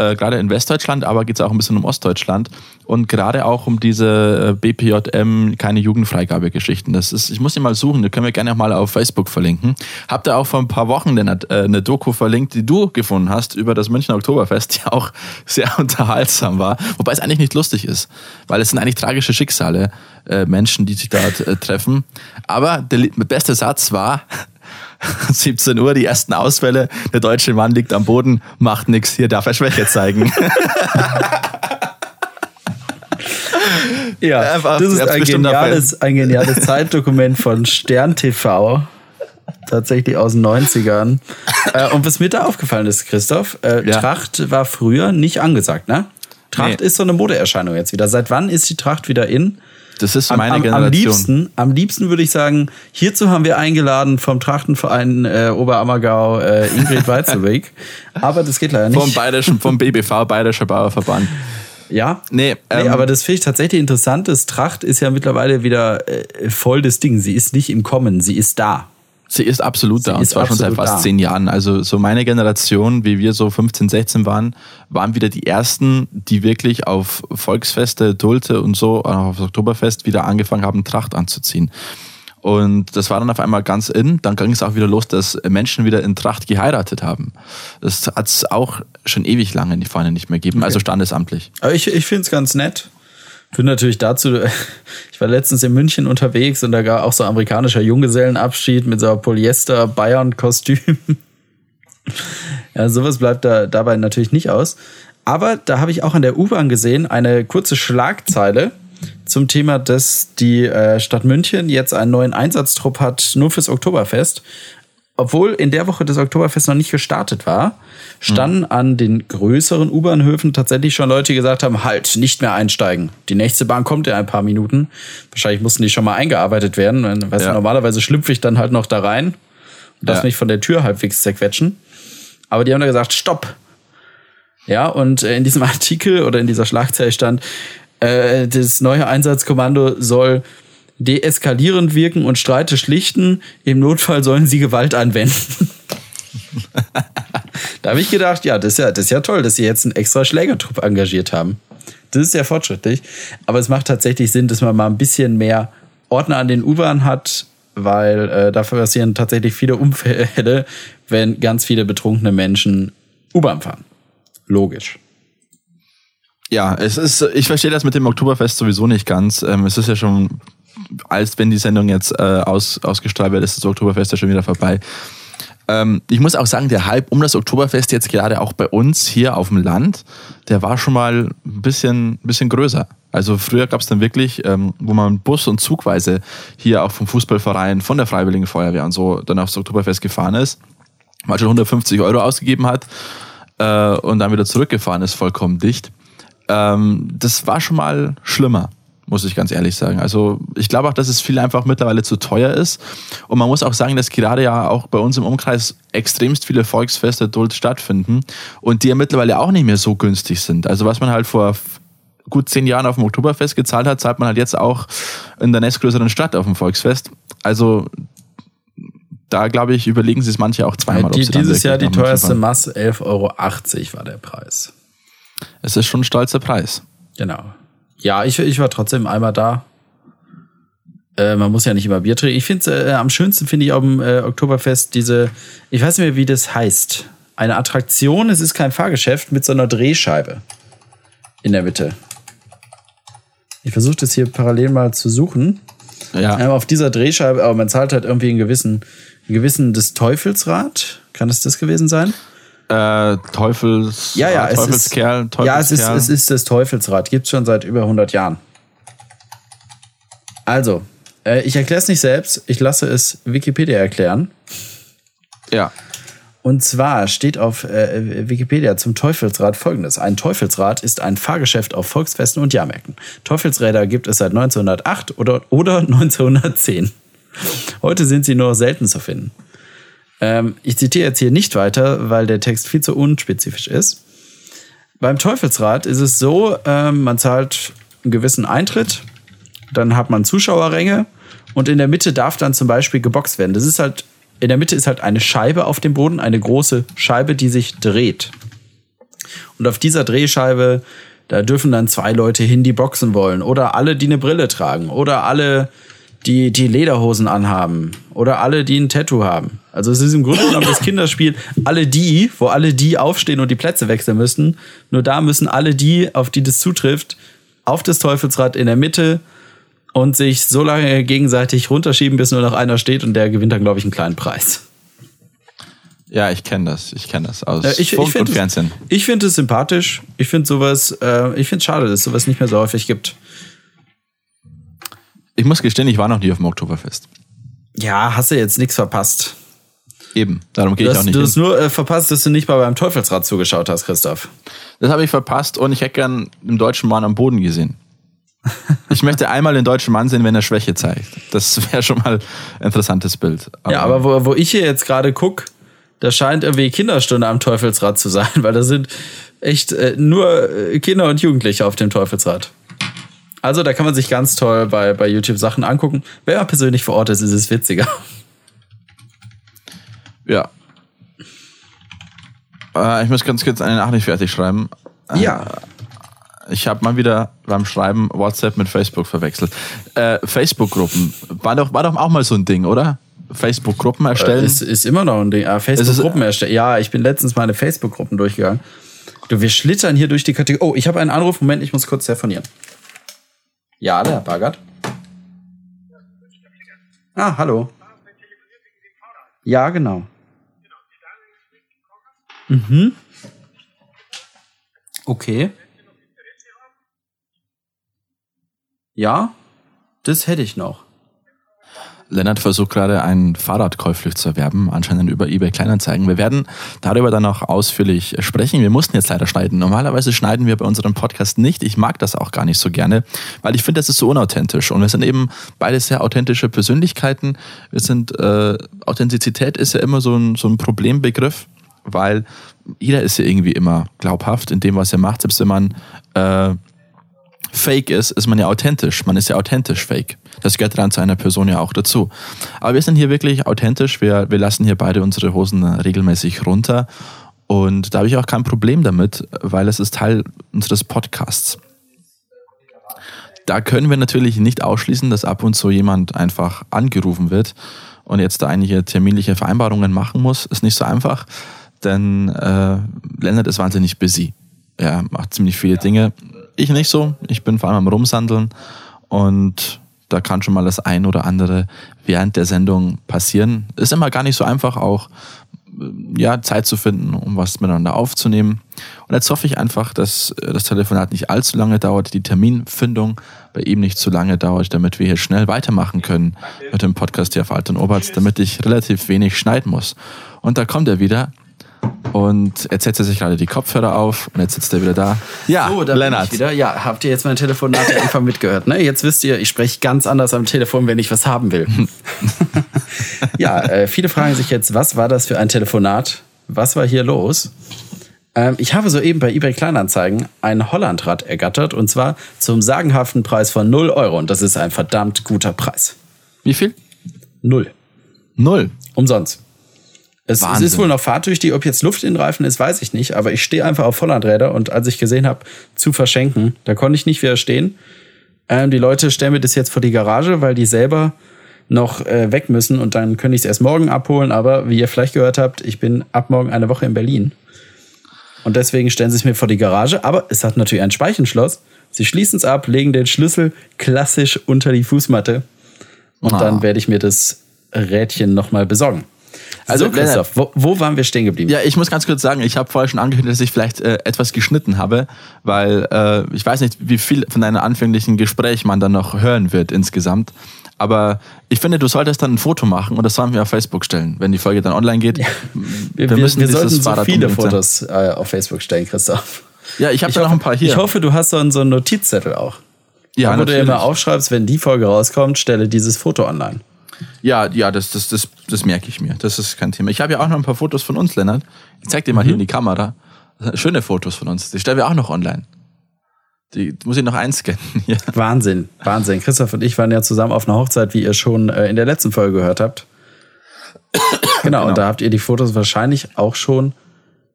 Äh, gerade in Westdeutschland, aber geht es auch ein bisschen um Ostdeutschland und gerade auch um diese äh, BPJM, keine Jugendfreigabe-Geschichten. Das ist, ich muss die mal suchen, die können wir gerne auch mal auf Facebook verlinken. Habt ihr auch vor ein paar Wochen eine, äh, eine Doku verlinkt, die du gefunden hast über das Münchner Oktoberfest, die auch sehr unterhaltsam war, wobei es eigentlich nicht lustig ist, weil es sind eigentlich tragische Schicksale, äh, Menschen, die sich dort äh, treffen. Aber der beste Satz war, 17 Uhr, die ersten Ausfälle. Der deutsche Mann liegt am Boden, macht nichts. Hier darf er Schwäche zeigen. Ja, Einfach- das ist ein geniales, ein geniales Zeitdokument von Stern TV. Tatsächlich aus den 90ern. Äh, und was mir da aufgefallen ist, Christoph, äh, Ja. Tracht war früher nicht angesagt, ne? Tracht Nee. ist so eine Modeerscheinung jetzt wieder. Seit wann ist die Tracht wieder in? Das ist Am, meine am, Generation. am liebsten, am liebsten würde ich sagen, hierzu haben wir eingeladen vom Trachtenverein äh, Oberammergau äh, Ingrid Weizelweg. Aber das geht leider nicht. Vom bayerischen, vom BBV, Bayerischer Bauerverband. ja, Nee, ähm, nee, aber das finde ich tatsächlich interessant. Das Tracht ist ja mittlerweile wieder äh, voll das Ding. Sie ist nicht im Kommen, sie ist da. Sie ist absolut da. Sie Und ist zwar schon seit fast da. zehn Jahren. Also so meine Generation, wie wir so 15, 16 waren, waren wieder die ersten, die wirklich auf Volksfeste, Dulte und so, auch auf Oktoberfest wieder angefangen haben, Tracht anzuziehen. Und das war dann auf einmal ganz in. Dann ging es auch wieder los, dass Menschen wieder in Tracht geheiratet haben. Das hat es auch schon ewig lange in die Fahne nicht mehr gegeben, also standesamtlich. Aber ich, ich finde es ganz nett. Finde natürlich dazu, ich war letztens in München unterwegs und da gab auch so amerikanischer Junggesellenabschied mit so einem Polyester-Bayern-Kostüm. Ja, sowas bleibt da dabei natürlich nicht aus. Aber da habe ich auch an der U-Bahn gesehen eine kurze Schlagzeile zum Thema, dass die äh, Stadt München jetzt einen neuen Einsatztrupp hat, nur fürs Oktoberfest. Obwohl in der Woche das Oktoberfest noch nicht gestartet war, standen an den größeren U-Bahnhöfen tatsächlich schon Leute, die gesagt haben, halt, nicht mehr einsteigen. Die nächste Bahn kommt in ein paar Minuten. Wahrscheinlich mussten die schon mal eingearbeitet werden. Weißt du, Ja. normalerweise schlüpfe ich dann halt noch da rein und darf Ja. mich von der Tür halbwegs zerquetschen. Aber die haben da gesagt, stopp. Ja, und äh, in diesem Artikel oder in dieser Schlagzeile stand, äh, das neue Einsatzkommando soll deeskalierend wirken und Streite schlichten. Im Notfall sollen sie Gewalt anwenden. da habe ich gedacht, ja das, ist ja, das ist ja toll, dass sie jetzt einen extra Schlägertrupp engagiert haben. Das ist sehr fortschrittlich. Aber es macht tatsächlich Sinn, dass man mal ein bisschen mehr Ordner an den U-Bahn hat, weil äh, dafür passieren tatsächlich viele Unfälle, wenn ganz viele betrunkene Menschen U-Bahn fahren. Logisch. Ja, es ist, ich verstehe das mit dem Oktoberfest sowieso nicht ganz. Ähm, es ist ja schon, als wenn die Sendung jetzt äh, aus, ausgestrahlt wird, ist das Oktoberfest ja schon wieder vorbei. Ähm, ich muss auch sagen, der Hype um das Oktoberfest jetzt gerade auch bei uns hier auf dem Land, der war schon mal ein bisschen, bisschen größer. Also früher gab es dann wirklich, ähm, wo man Bus- und Zugweise hier auch vom Fußballverein, von der Freiwilligen Feuerwehr und so dann aufs Oktoberfest gefahren ist, mal schon 150 Euro ausgegeben hat äh, und dann wieder zurückgefahren ist, vollkommen dicht. Ähm, das war schon mal schlimmer, muss ich ganz ehrlich sagen. Also ich glaube auch, dass es viel einfach mittlerweile zu teuer ist. Und man muss auch sagen, dass gerade ja auch bei uns im Umkreis extremst viele Volksfeste dort stattfinden und die ja mittlerweile auch nicht mehr so günstig sind. Also was man halt vor gut zehn Jahren auf dem Oktoberfest gezahlt hat, zahlt man halt jetzt auch in der nächstgrößeren Stadt auf dem Volksfest. Also da glaube ich, überlegen sich es manche auch zweimal. Die, dieses Jahr die teuerste Masse, 11,80 Euro war der Preis. Es ist schon ein stolzer Preis. Genau. Ja, ich, ich war trotzdem einmal da. Äh, man muss ja nicht immer Bier trinken. Ich finde äh, am schönsten finde ich auf dem äh, Oktoberfest diese, ich weiß nicht mehr, wie das heißt. Eine Attraktion, es ist kein Fahrgeschäft mit so einer Drehscheibe in der Mitte. Ich versuche das hier parallel mal zu suchen. Ja. Ähm, auf dieser Drehscheibe, aber man zahlt halt irgendwie einen gewissen, einen gewissen des Teufelsrad. Kann es das gewesen sein? Äh, Teufels, Ja, ja, es Teufelskerl, ist, ja, es ist, Teufelskerl. es ist das Teufelsrad. Gibt's schon seit über 100 Jahren. Also, äh, ich erkläre es nicht selbst. Ich lasse es Wikipedia erklären. ja. Und zwar steht auf äh, Wikipedia zum Teufelsrad folgendes. Ein Teufelsrad ist ein Fahrgeschäft auf Volksfesten und Jahrmärkten. Teufelsräder gibt es seit 1908 oder, oder 1910. Heute sind sie nur selten zu finden. Ähm, ich zitiere jetzt hier nicht weiter, weil der Text viel zu unspezifisch ist. Beim Teufelsrad ist es so, ähm, man zahlt einen gewissen Eintritt, dann hat man Zuschauerränge und in der Mitte darf dann zum Beispiel geboxt werden. Das ist halt, in der Mitte ist halt eine Scheibe auf dem Boden, eine große Scheibe, die sich dreht. Und auf dieser Drehscheibe, da dürfen dann zwei Leute hin, die boxen wollen. Oder alle, die eine Brille tragen. Oder alle, die, die Lederhosen anhaben. Oder alle, die ein Tattoo haben. Also es ist im Grunde genommen das Kinderspiel, alle die, wo alle die aufstehen und die Plätze wechseln müssen. Nur da müssen alle die, auf die das zutrifft, auf das Teufelsrad in der Mitte und sich so lange gegenseitig runterschieben, bis nur noch einer steht und der gewinnt dann, glaube ich, einen kleinen Preis. Ja, ich kenne das. Ich kenne das aus ich, ich Funk find und es- Fernsehen. Ich finde es sympathisch. Ich finde sowas, äh, ich finde es schade, dass es sowas nicht mehr so häufig gibt. Ich muss gestehen, ich war noch nie auf dem Oktoberfest. Ja, hast du jetzt nichts verpasst. Eben, darum gehe Du ich auch hast, nicht du hast nur äh, verpasst, dass du nicht mal beim Teufelsrad zugeschaut hast, Christoph. Das habe ich verpasst und ich hätte gern den deutschen Mann am Boden gesehen. Ich möchte einmal den deutschen Mann sehen, wenn er Schwäche zeigt. Das wäre schon mal ein interessantes Bild. ja, aber wo, wo ich hier jetzt gerade guck, da scheint irgendwie Kinderstunde am Teufelsrad zu sein, weil da sind echt äh, nur äh, Kinder und Jugendliche auf dem Teufelsrad. Also da kann man sich ganz toll bei, bei YouTube Sachen angucken. Man persönlich vor Ort ist, ist es witziger. Ja. Äh, ich muss ganz kurz eine Nachricht fertig schreiben. Ja. Ich habe mal wieder beim Schreiben WhatsApp mit Facebook verwechselt. Äh, Facebook-Gruppen war doch, war doch auch mal so ein Ding, oder? Facebook-Gruppen erstellen. Ist, ist immer noch ein Ding. Ah, Facebook-Gruppen erstellen. Ja, ich bin letztens meine Facebook-Gruppen durchgegangen. Du, wir schlittern hier durch die Kategorie. Oh, ich habe einen Anruf. Moment, ich muss kurz telefonieren. Ja, der Herr Bagert. Ah, hallo. Ja, genau. Mhm. Okay. Ja, das hätte ich noch. Lennart versucht gerade ein Fahrrad käuflich zu erwerben, anscheinend über eBay Kleinanzeigen. Wir werden darüber dann auch ausführlich sprechen. Wir mussten jetzt leider schneiden. Normalerweise schneiden wir bei unserem Podcast nicht. Ich mag das auch gar nicht so gerne, weil ich finde, das ist so unauthentisch. Und wir sind eben beide sehr authentische Persönlichkeiten. Wir sind, äh, Authentizität ist ja immer so ein, so ein Problembegriff, weil jeder ist ja irgendwie immer glaubhaft in dem, was er macht, selbst wenn man äh, fake ist, ist man ja authentisch. Man ist ja authentisch fake. Das gehört dann zu einer Person ja auch dazu. Aber wir sind hier wirklich authentisch. Wir, wir lassen hier beide unsere Hosen regelmäßig runter. Und da habe ich auch kein Problem damit, weil es ist Teil unseres Podcasts. da können wir natürlich nicht ausschließen, dass ab und zu jemand einfach angerufen wird und jetzt da einige terminliche Vereinbarungen machen muss. Ist nicht so einfach, denn äh, Lennart ist wahnsinnig busy. Er macht ziemlich viele ja. Dinge. Ich nicht so. Ich bin vor allem am Rumsandeln und da kann schon mal das ein oder andere während der Sendung passieren. Ist immer gar nicht so einfach, auch ja, Zeit zu finden, um was miteinander aufzunehmen. Und jetzt hoffe ich einfach, dass das Telefonat nicht allzu lange dauert, die Terminfindung bei ihm nicht zu lange dauert, damit wir hier schnell weitermachen können mit dem Podcast hier auf Alt und Oberts, damit ich relativ wenig schneiden muss. Und da kommt er wieder. Und jetzt setzt er sich gerade die Kopfhörer auf und jetzt sitzt er wieder da. Ja, so, da Lennart. wieder. Ja, habt ihr jetzt mein Telefonat einfach mitgehört? Ne? Jetzt wisst ihr, ich spreche ganz anders am Telefon, wenn ich was haben will. ja, äh, viele fragen sich jetzt, was war das für ein Telefonat? Was war hier los? Ähm, ich habe soeben bei eBay Kleinanzeigen ein Hollandrad ergattert und zwar zum sagenhaften Preis von 0 Euro. Und das ist ein verdammt guter Preis. Wie viel? Null. Null. Umsonst. Es, es, ist wohl noch fahrtüchtig, ob jetzt Luft in den Reifen ist, weiß ich nicht, aber ich stehe einfach auf Hollandräder und als ich gesehen habe, zu verschenken, da konnte ich nicht widerstehen. Ähm, die Leute stellen mir das jetzt vor die Garage, weil die selber noch äh, weg müssen und dann könnte ich es erst morgen abholen, aber wie ihr vielleicht gehört habt, ich bin ab morgen eine Woche in Berlin. Und deswegen stellen sie es mir vor die Garage, aber es hat natürlich ein Speichenschloss. Sie schließen es ab, legen den Schlüssel klassisch unter die Fußmatte und ah. dann werde ich mir das Rädchen nochmal besorgen. Also, so, Christoph, wo, wo, waren wir stehen geblieben? Ja, ich muss ganz kurz sagen, ich habe vorher schon angekündigt, dass ich vielleicht äh, etwas geschnitten habe, weil äh, ich weiß nicht, wie viel von deinem anfänglichen Gespräch man dann noch hören wird insgesamt. Aber ich finde, du solltest dann ein Foto machen und das sollen wir auf Facebook stellen, wenn die Folge dann online geht. Ja. Wir, wir, müssen wir sollten so viele Fotos äh, auf Facebook stellen, Christoph. Ja, ich habe da noch ein paar hier. Ich hoffe, du hast so einen, so einen Notizzettel auch. Ja, wo natürlich. du immer aufschreibst, wenn die Folge rauskommt, stelle dieses Foto online. Ja, ja, das, das, das, das merke ich mir. Das ist kein Thema. Ich habe ja auch noch ein paar Fotos von uns, Lennart. Ich zeig dir mal mhm. hier in die Kamera. Schöne Fotos von uns. Die stellen wir auch noch online. Die muss ich noch einscannen. ja. Wahnsinn, Wahnsinn. Christoph und ich waren ja zusammen auf einer Hochzeit, wie ihr schon äh, in der letzten Folge gehört habt. genau, genau, und da habt ihr die Fotos wahrscheinlich auch schon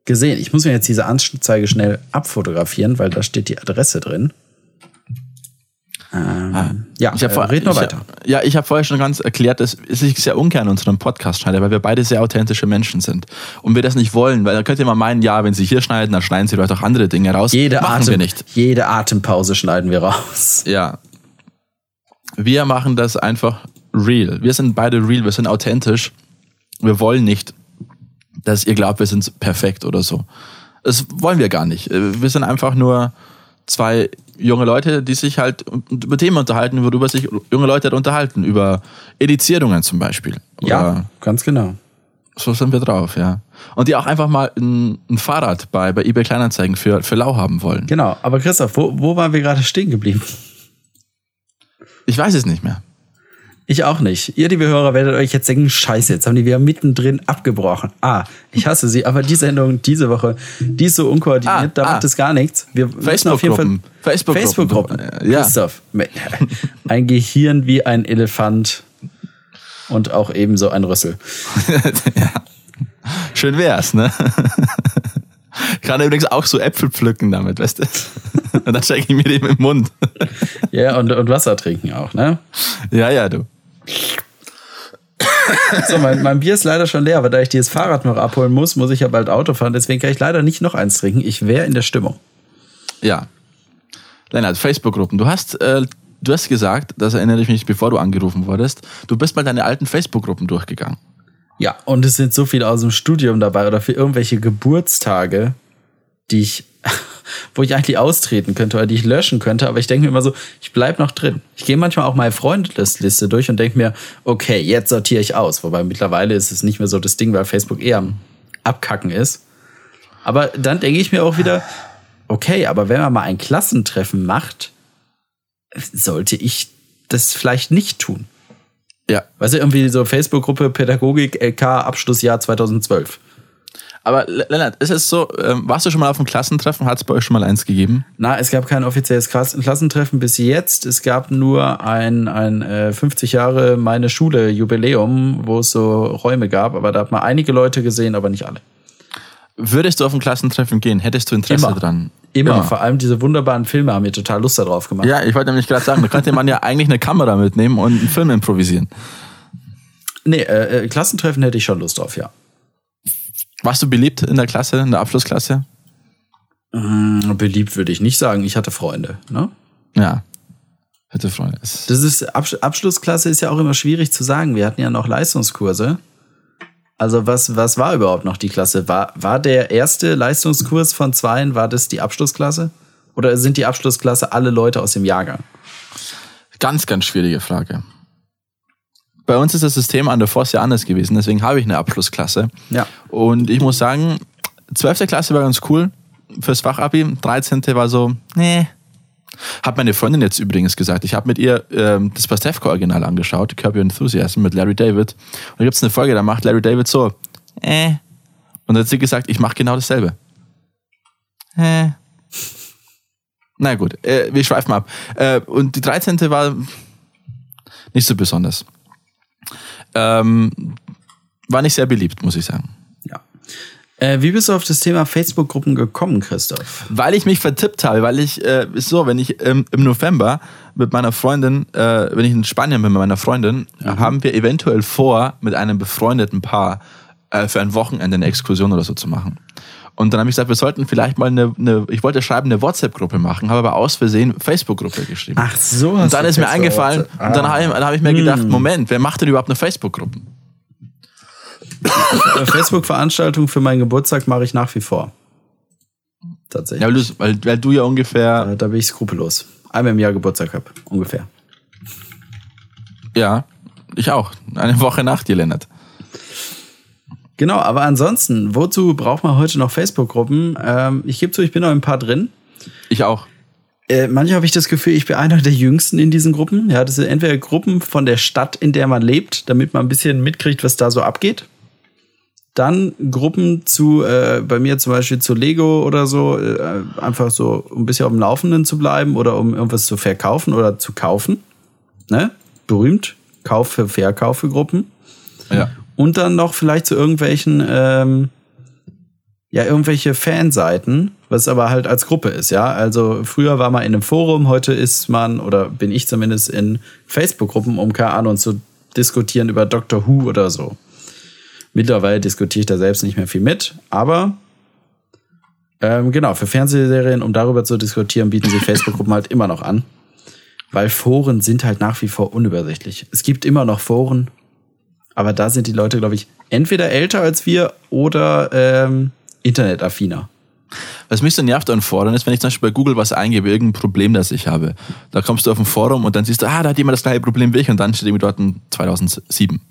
gesehen. Ich muss mir jetzt diese Anzeige schnell abfotografieren, weil da steht die Adresse drin. Ähm, ah, ja, ich habe äh, red nur weiter. Hab, ja, ich habe vorher schon ganz erklärt, dass ich sehr ungern unseren Podcast schneide, weil wir beide sehr authentische Menschen sind und wir das nicht wollen, weil da könnt ihr mal meinen, ja, wenn sie hier schneiden, dann schneiden sie vielleicht auch andere Dinge raus. Jede machen Atem, wir nicht. Jede Atempause schneiden wir raus. Ja. Wir machen das einfach real. Wir sind beide real, wir sind authentisch. Wir wollen nicht, dass ihr glaubt, wir sind perfekt oder so. Das wollen wir gar nicht. Wir sind einfach nur zwei junge Leute, die sich halt über Themen unterhalten, worüber sich junge Leute halt unterhalten, über Edizierungen zum Beispiel. Ja, ganz genau. So sind wir drauf, ja. Und die auch einfach mal ein, ein Fahrrad bei, bei eBay Kleinanzeigen für, für lau haben wollen. Genau, aber Christoph, wo, wo waren wir gerade stehen geblieben? Ich weiß es nicht mehr. Ich auch nicht. Ihr, liebe Hörer, werdet euch jetzt denken, scheiße, jetzt haben die wieder mittendrin abgebrochen. Ah, ich hasse sie, aber die Sendung diese Woche, die ist so unkoordiniert, ah, da ah. macht es gar nichts. Wir müssen auf jeden Fall Facebook-Gruppen. Facebook ja. Christoph, ein Gehirn wie ein Elefant und auch ebenso ein Rüssel. ja. Schön wär's, ne? kann übrigens auch so Äpfel pflücken damit, weißt du? Und dann stecke ich mir den im Mund. Ja, und, und Wasser trinken auch, ne? Ja, ja, du. So, mein, mein Bier ist leider schon leer, aber da ich dieses Fahrrad noch abholen muss, muss ich ja bald Auto fahren. Deswegen kann ich leider nicht noch eins trinken. Ich wäre in der Stimmung. Ja. Lennart, Facebook-Gruppen. Du hast, äh, du hast gesagt, das erinnere ich mich, bevor du angerufen wurdest, du bist mal deine alten Facebook-Gruppen durchgegangen. Ja, und es sind so viele aus dem Studium dabei oder für irgendwelche Geburtstage, die ich, wo ich eigentlich austreten könnte oder die ich löschen könnte, aber ich denke mir immer so, ich bleib noch drin. Ich gehe manchmal auch meine Freundesliste durch und denke mir, okay, jetzt sortiere ich aus. Wobei mittlerweile ist es nicht mehr so das Ding, weil Facebook eher am Abkacken ist. Aber dann denke ich mir auch wieder, okay, aber wenn man mal ein Klassentreffen macht, sollte ich das vielleicht nicht tun. Ja. Weißt du, irgendwie so Facebook-Gruppe Pädagogik LK Abschlussjahr 2012. Aber Lennart, ist es so, ähm, warst du schon mal auf einem Klassentreffen? Hat es bei euch schon mal eins gegeben? Na, es gab kein offizielles Klassentreffen bis jetzt. Es gab nur ein, ein äh, 50 Jahre meine Schule Jubiläum, wo es so Räume gab, aber da hat man einige Leute gesehen, aber nicht alle. Würdest du auf ein Klassentreffen gehen? Hättest du Interesse Immer. dran? Immer. Immer. Vor allem diese wunderbaren Filme haben mir total Lust darauf gemacht. Ja, ich wollte nämlich gerade sagen, da könnte man ja eigentlich eine Kamera mitnehmen und einen Film improvisieren. Nee, äh, äh, Klassentreffen hätte ich schon Lust drauf, ja. Warst du beliebt in der Klasse, in der Abschlussklasse? Mm, Beliebt würde ich nicht sagen. Ich hatte Freunde. Ne? Ja. Hätte Freunde. Das ist Absch Abschlussklasse ist ja auch immer schwierig zu sagen. Wir hatten ja noch Leistungskurse. Also was, was war überhaupt noch die Klasse? War, war der erste Leistungskurs von zweien, war das die Abschlussklasse? Oder sind die Abschlussklasse alle Leute aus dem Jahrgang? Ganz, ganz schwierige Frage. Bei uns ist das System an der Voss ja anders gewesen, deswegen habe ich eine Abschlussklasse. Ja. Und ich muss sagen, 12. Klasse war ganz cool fürs Fachabi, 13. war so, nee. Hat meine Freundin jetzt übrigens gesagt. Ich habe mit ihr ähm, das Pastewka-Original angeschaut, Your Enthusiasm mit Larry David. Und da gibt es eine Folge, da macht Larry David so, äh. Und dann hat sie gesagt, ich mache genau dasselbe. Äh. Na gut, äh, wir schweifen ab. Äh, und die 13. war nicht so besonders. Ähm, war nicht sehr beliebt, muss ich sagen. ja. Äh, wie bist du auf das Thema Facebook-Gruppen gekommen, Christoph? Weil ich mich vertippt habe, weil ich, äh, ist so, wenn ich ähm, im November mit meiner Freundin, äh, wenn ich in Spanien bin mit meiner Freundin, haben wir eventuell vor, mit einem befreundeten Paar äh, für ein Wochenende eine Exkursion oder so zu machen. Und dann habe ich gesagt, wir sollten vielleicht mal eine, eine ich wollte schreiben, eine WhatsApp-Gruppe machen, habe aber aus Versehen Facebook-Gruppe geschrieben. Ach so. und dann ist mir eingefallen, und dann habe ich, dann hab ich mir Hm. gedacht, Moment, wer macht denn überhaupt eine Facebook-Gruppe? Facebook-Veranstaltung für meinen Geburtstag mache ich nach wie vor. Tatsächlich. Ja, weil, du, weil, weil du ja ungefähr, Äh, Da bin ich skrupellos. Einmal im Jahr Geburtstag habe, ungefähr. ja, ich auch, eine Woche nach dir, Lennart. Genau, aber ansonsten, wozu braucht man heute noch Facebook-Gruppen? Ähm, ich gebe zu, ich bin noch ein paar drin. Ich auch. Äh, manchmal habe ich das Gefühl, ich bin einer der Jüngsten in diesen Gruppen. Ja, das sind entweder Gruppen von der Stadt, in der man lebt, damit man ein bisschen mitkriegt, was da so abgeht. Dann Gruppen zu, äh, bei mir zum Beispiel zu Lego oder so, äh, einfach so, um ein bisschen auf dem Laufenden zu bleiben oder um irgendwas zu verkaufen oder zu kaufen. Ne? Berühmt. Kauf für Verkauf für Gruppen. Ja. Und dann noch vielleicht zu irgendwelchen, ähm, ja, irgendwelche Fanseiten, was aber halt als Gruppe ist, ja. Also früher war man in einem Forum, heute ist man, oder bin ich zumindest in Facebook-Gruppen, um keine Ahnung zu diskutieren über Doctor Who oder so. Mittlerweile diskutiere ich da selbst nicht mehr viel mit, aber ähm, genau, für Fernsehserien, um darüber zu diskutieren, bieten sich Facebook-Gruppen halt immer noch an. Weil Foren sind halt nach wie vor unübersichtlich. Es gibt immer noch Foren, aber da sind die Leute, glaube ich, entweder älter als wir oder ähm, internetaffiner. Was mich so nervt an Foren ist, wenn ich zum Beispiel bei Google was eingebe, irgendein Problem, das ich habe. Da kommst du auf ein Forum und dann siehst du, ah, da hat jemand das gleiche Problem wie ich und dann steht irgendwie dort ein 2007.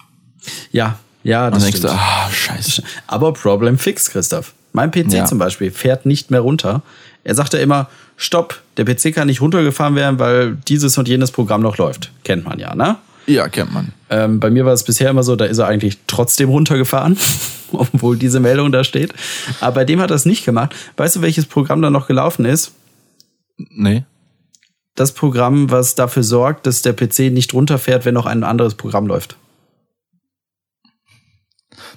Ja, ja, Und das dann denkst stimmt. du, ah, scheiße. Aber Problem fix, Christoph. Mein PC Ja. zum Beispiel fährt nicht mehr runter. Er sagt ja immer, stopp, der PC kann nicht runtergefahren werden, weil dieses und jenes Programm noch läuft. Kennt man ja, ne? Ja, kennt man. Ähm, bei mir war es bisher immer so, da ist er eigentlich trotzdem runtergefahren, obwohl diese Meldung da steht. Aber bei dem hat er es nicht gemacht. Weißt du, welches Programm da noch gelaufen ist? Nee. Das Programm, was dafür sorgt, dass der PC nicht runterfährt, wenn noch ein anderes Programm läuft.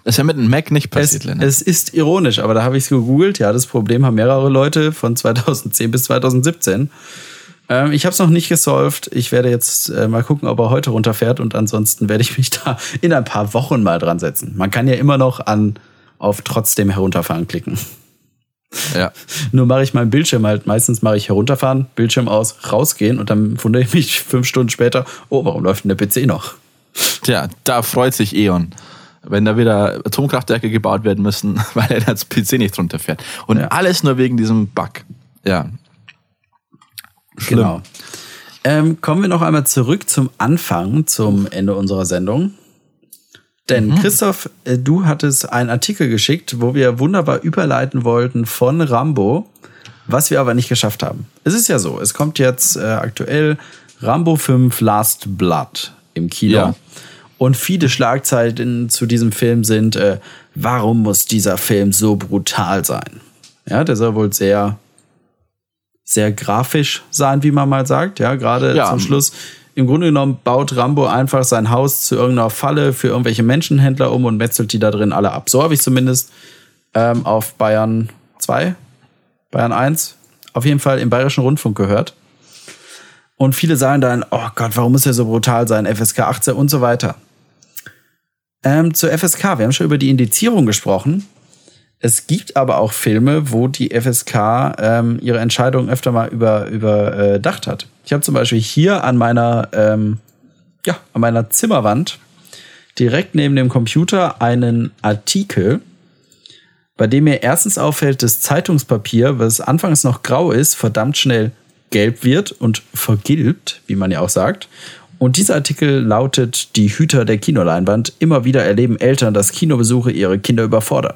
Das ist ja mit dem Mac nicht passiert, Es, Lennart. es ist ironisch, aber da habe ich es gegoogelt. Ja, das Problem haben mehrere Leute von 2010 bis 2017. Ähm, ich habe es noch nicht gesolved. Ich werde jetzt äh, mal gucken, ob er heute runterfährt und ansonsten werde ich mich da in ein paar Wochen mal dran setzen. Man kann ja immer noch an auf trotzdem herunterfahren klicken. Ja. Nur mache ich meinen Bildschirm halt. Meistens mache ich herunterfahren, Bildschirm aus, rausgehen und dann wundere ich mich fünf Stunden später, oh, warum läuft denn der PC noch? Tja, da freut sich E.ON. Wenn da wieder Atomkraftwerke gebaut werden müssen, weil er das PC nicht runterfährt. Und Ja. alles nur wegen diesem Bug. Ja. Schlimm. Genau. Ähm, kommen wir noch einmal zurück zum Anfang, zum Ende unserer Sendung. Denn Christoph, äh, du hattest einen Artikel geschickt, wo wir wunderbar überleiten wollten von Rambo, was wir aber nicht geschafft haben. Es ist ja so, es kommt jetzt äh, aktuell Rambo 5 Last Blood im Kino. Ja. Und viele Schlagzeilen zu diesem Film sind, äh, warum muss dieser Film so brutal sein? Ja, der soll wohl sehr sehr grafisch sein, wie man mal sagt. Ja, gerade Ja. zum Schluss. Im Grunde genommen baut Rambo einfach sein Haus zu irgendeiner Falle für irgendwelche Menschenhändler um und metzelt die da drin alle ab. So habe ich zumindest ähm, auf Bayern 2, Bayern 1 auf jeden Fall im Bayerischen Rundfunk gehört. Und viele sagen dann, oh Gott, warum muss er so brutal sein? FSK 18 und so weiter. Ähm, zur FSK, wir haben schon über die Indizierung gesprochen. Es gibt aber auch Filme, wo die FSK ähm, ihre Entscheidung öfter mal über, überdacht hat. Ich habe zum Beispiel hier an meiner, ähm, ja, an meiner Zimmerwand direkt neben dem Computer einen Artikel, bei dem mir erstens auffällt, dass Zeitungspapier, was anfangs noch grau ist, verdammt schnell gelb wird und vergilbt, wie man ja auch sagt. Und dieser Artikel lautet, die Hüter der Kinoleinwand. Immer wieder erleben Eltern, dass Kinobesuche ihre Kinder überfordern.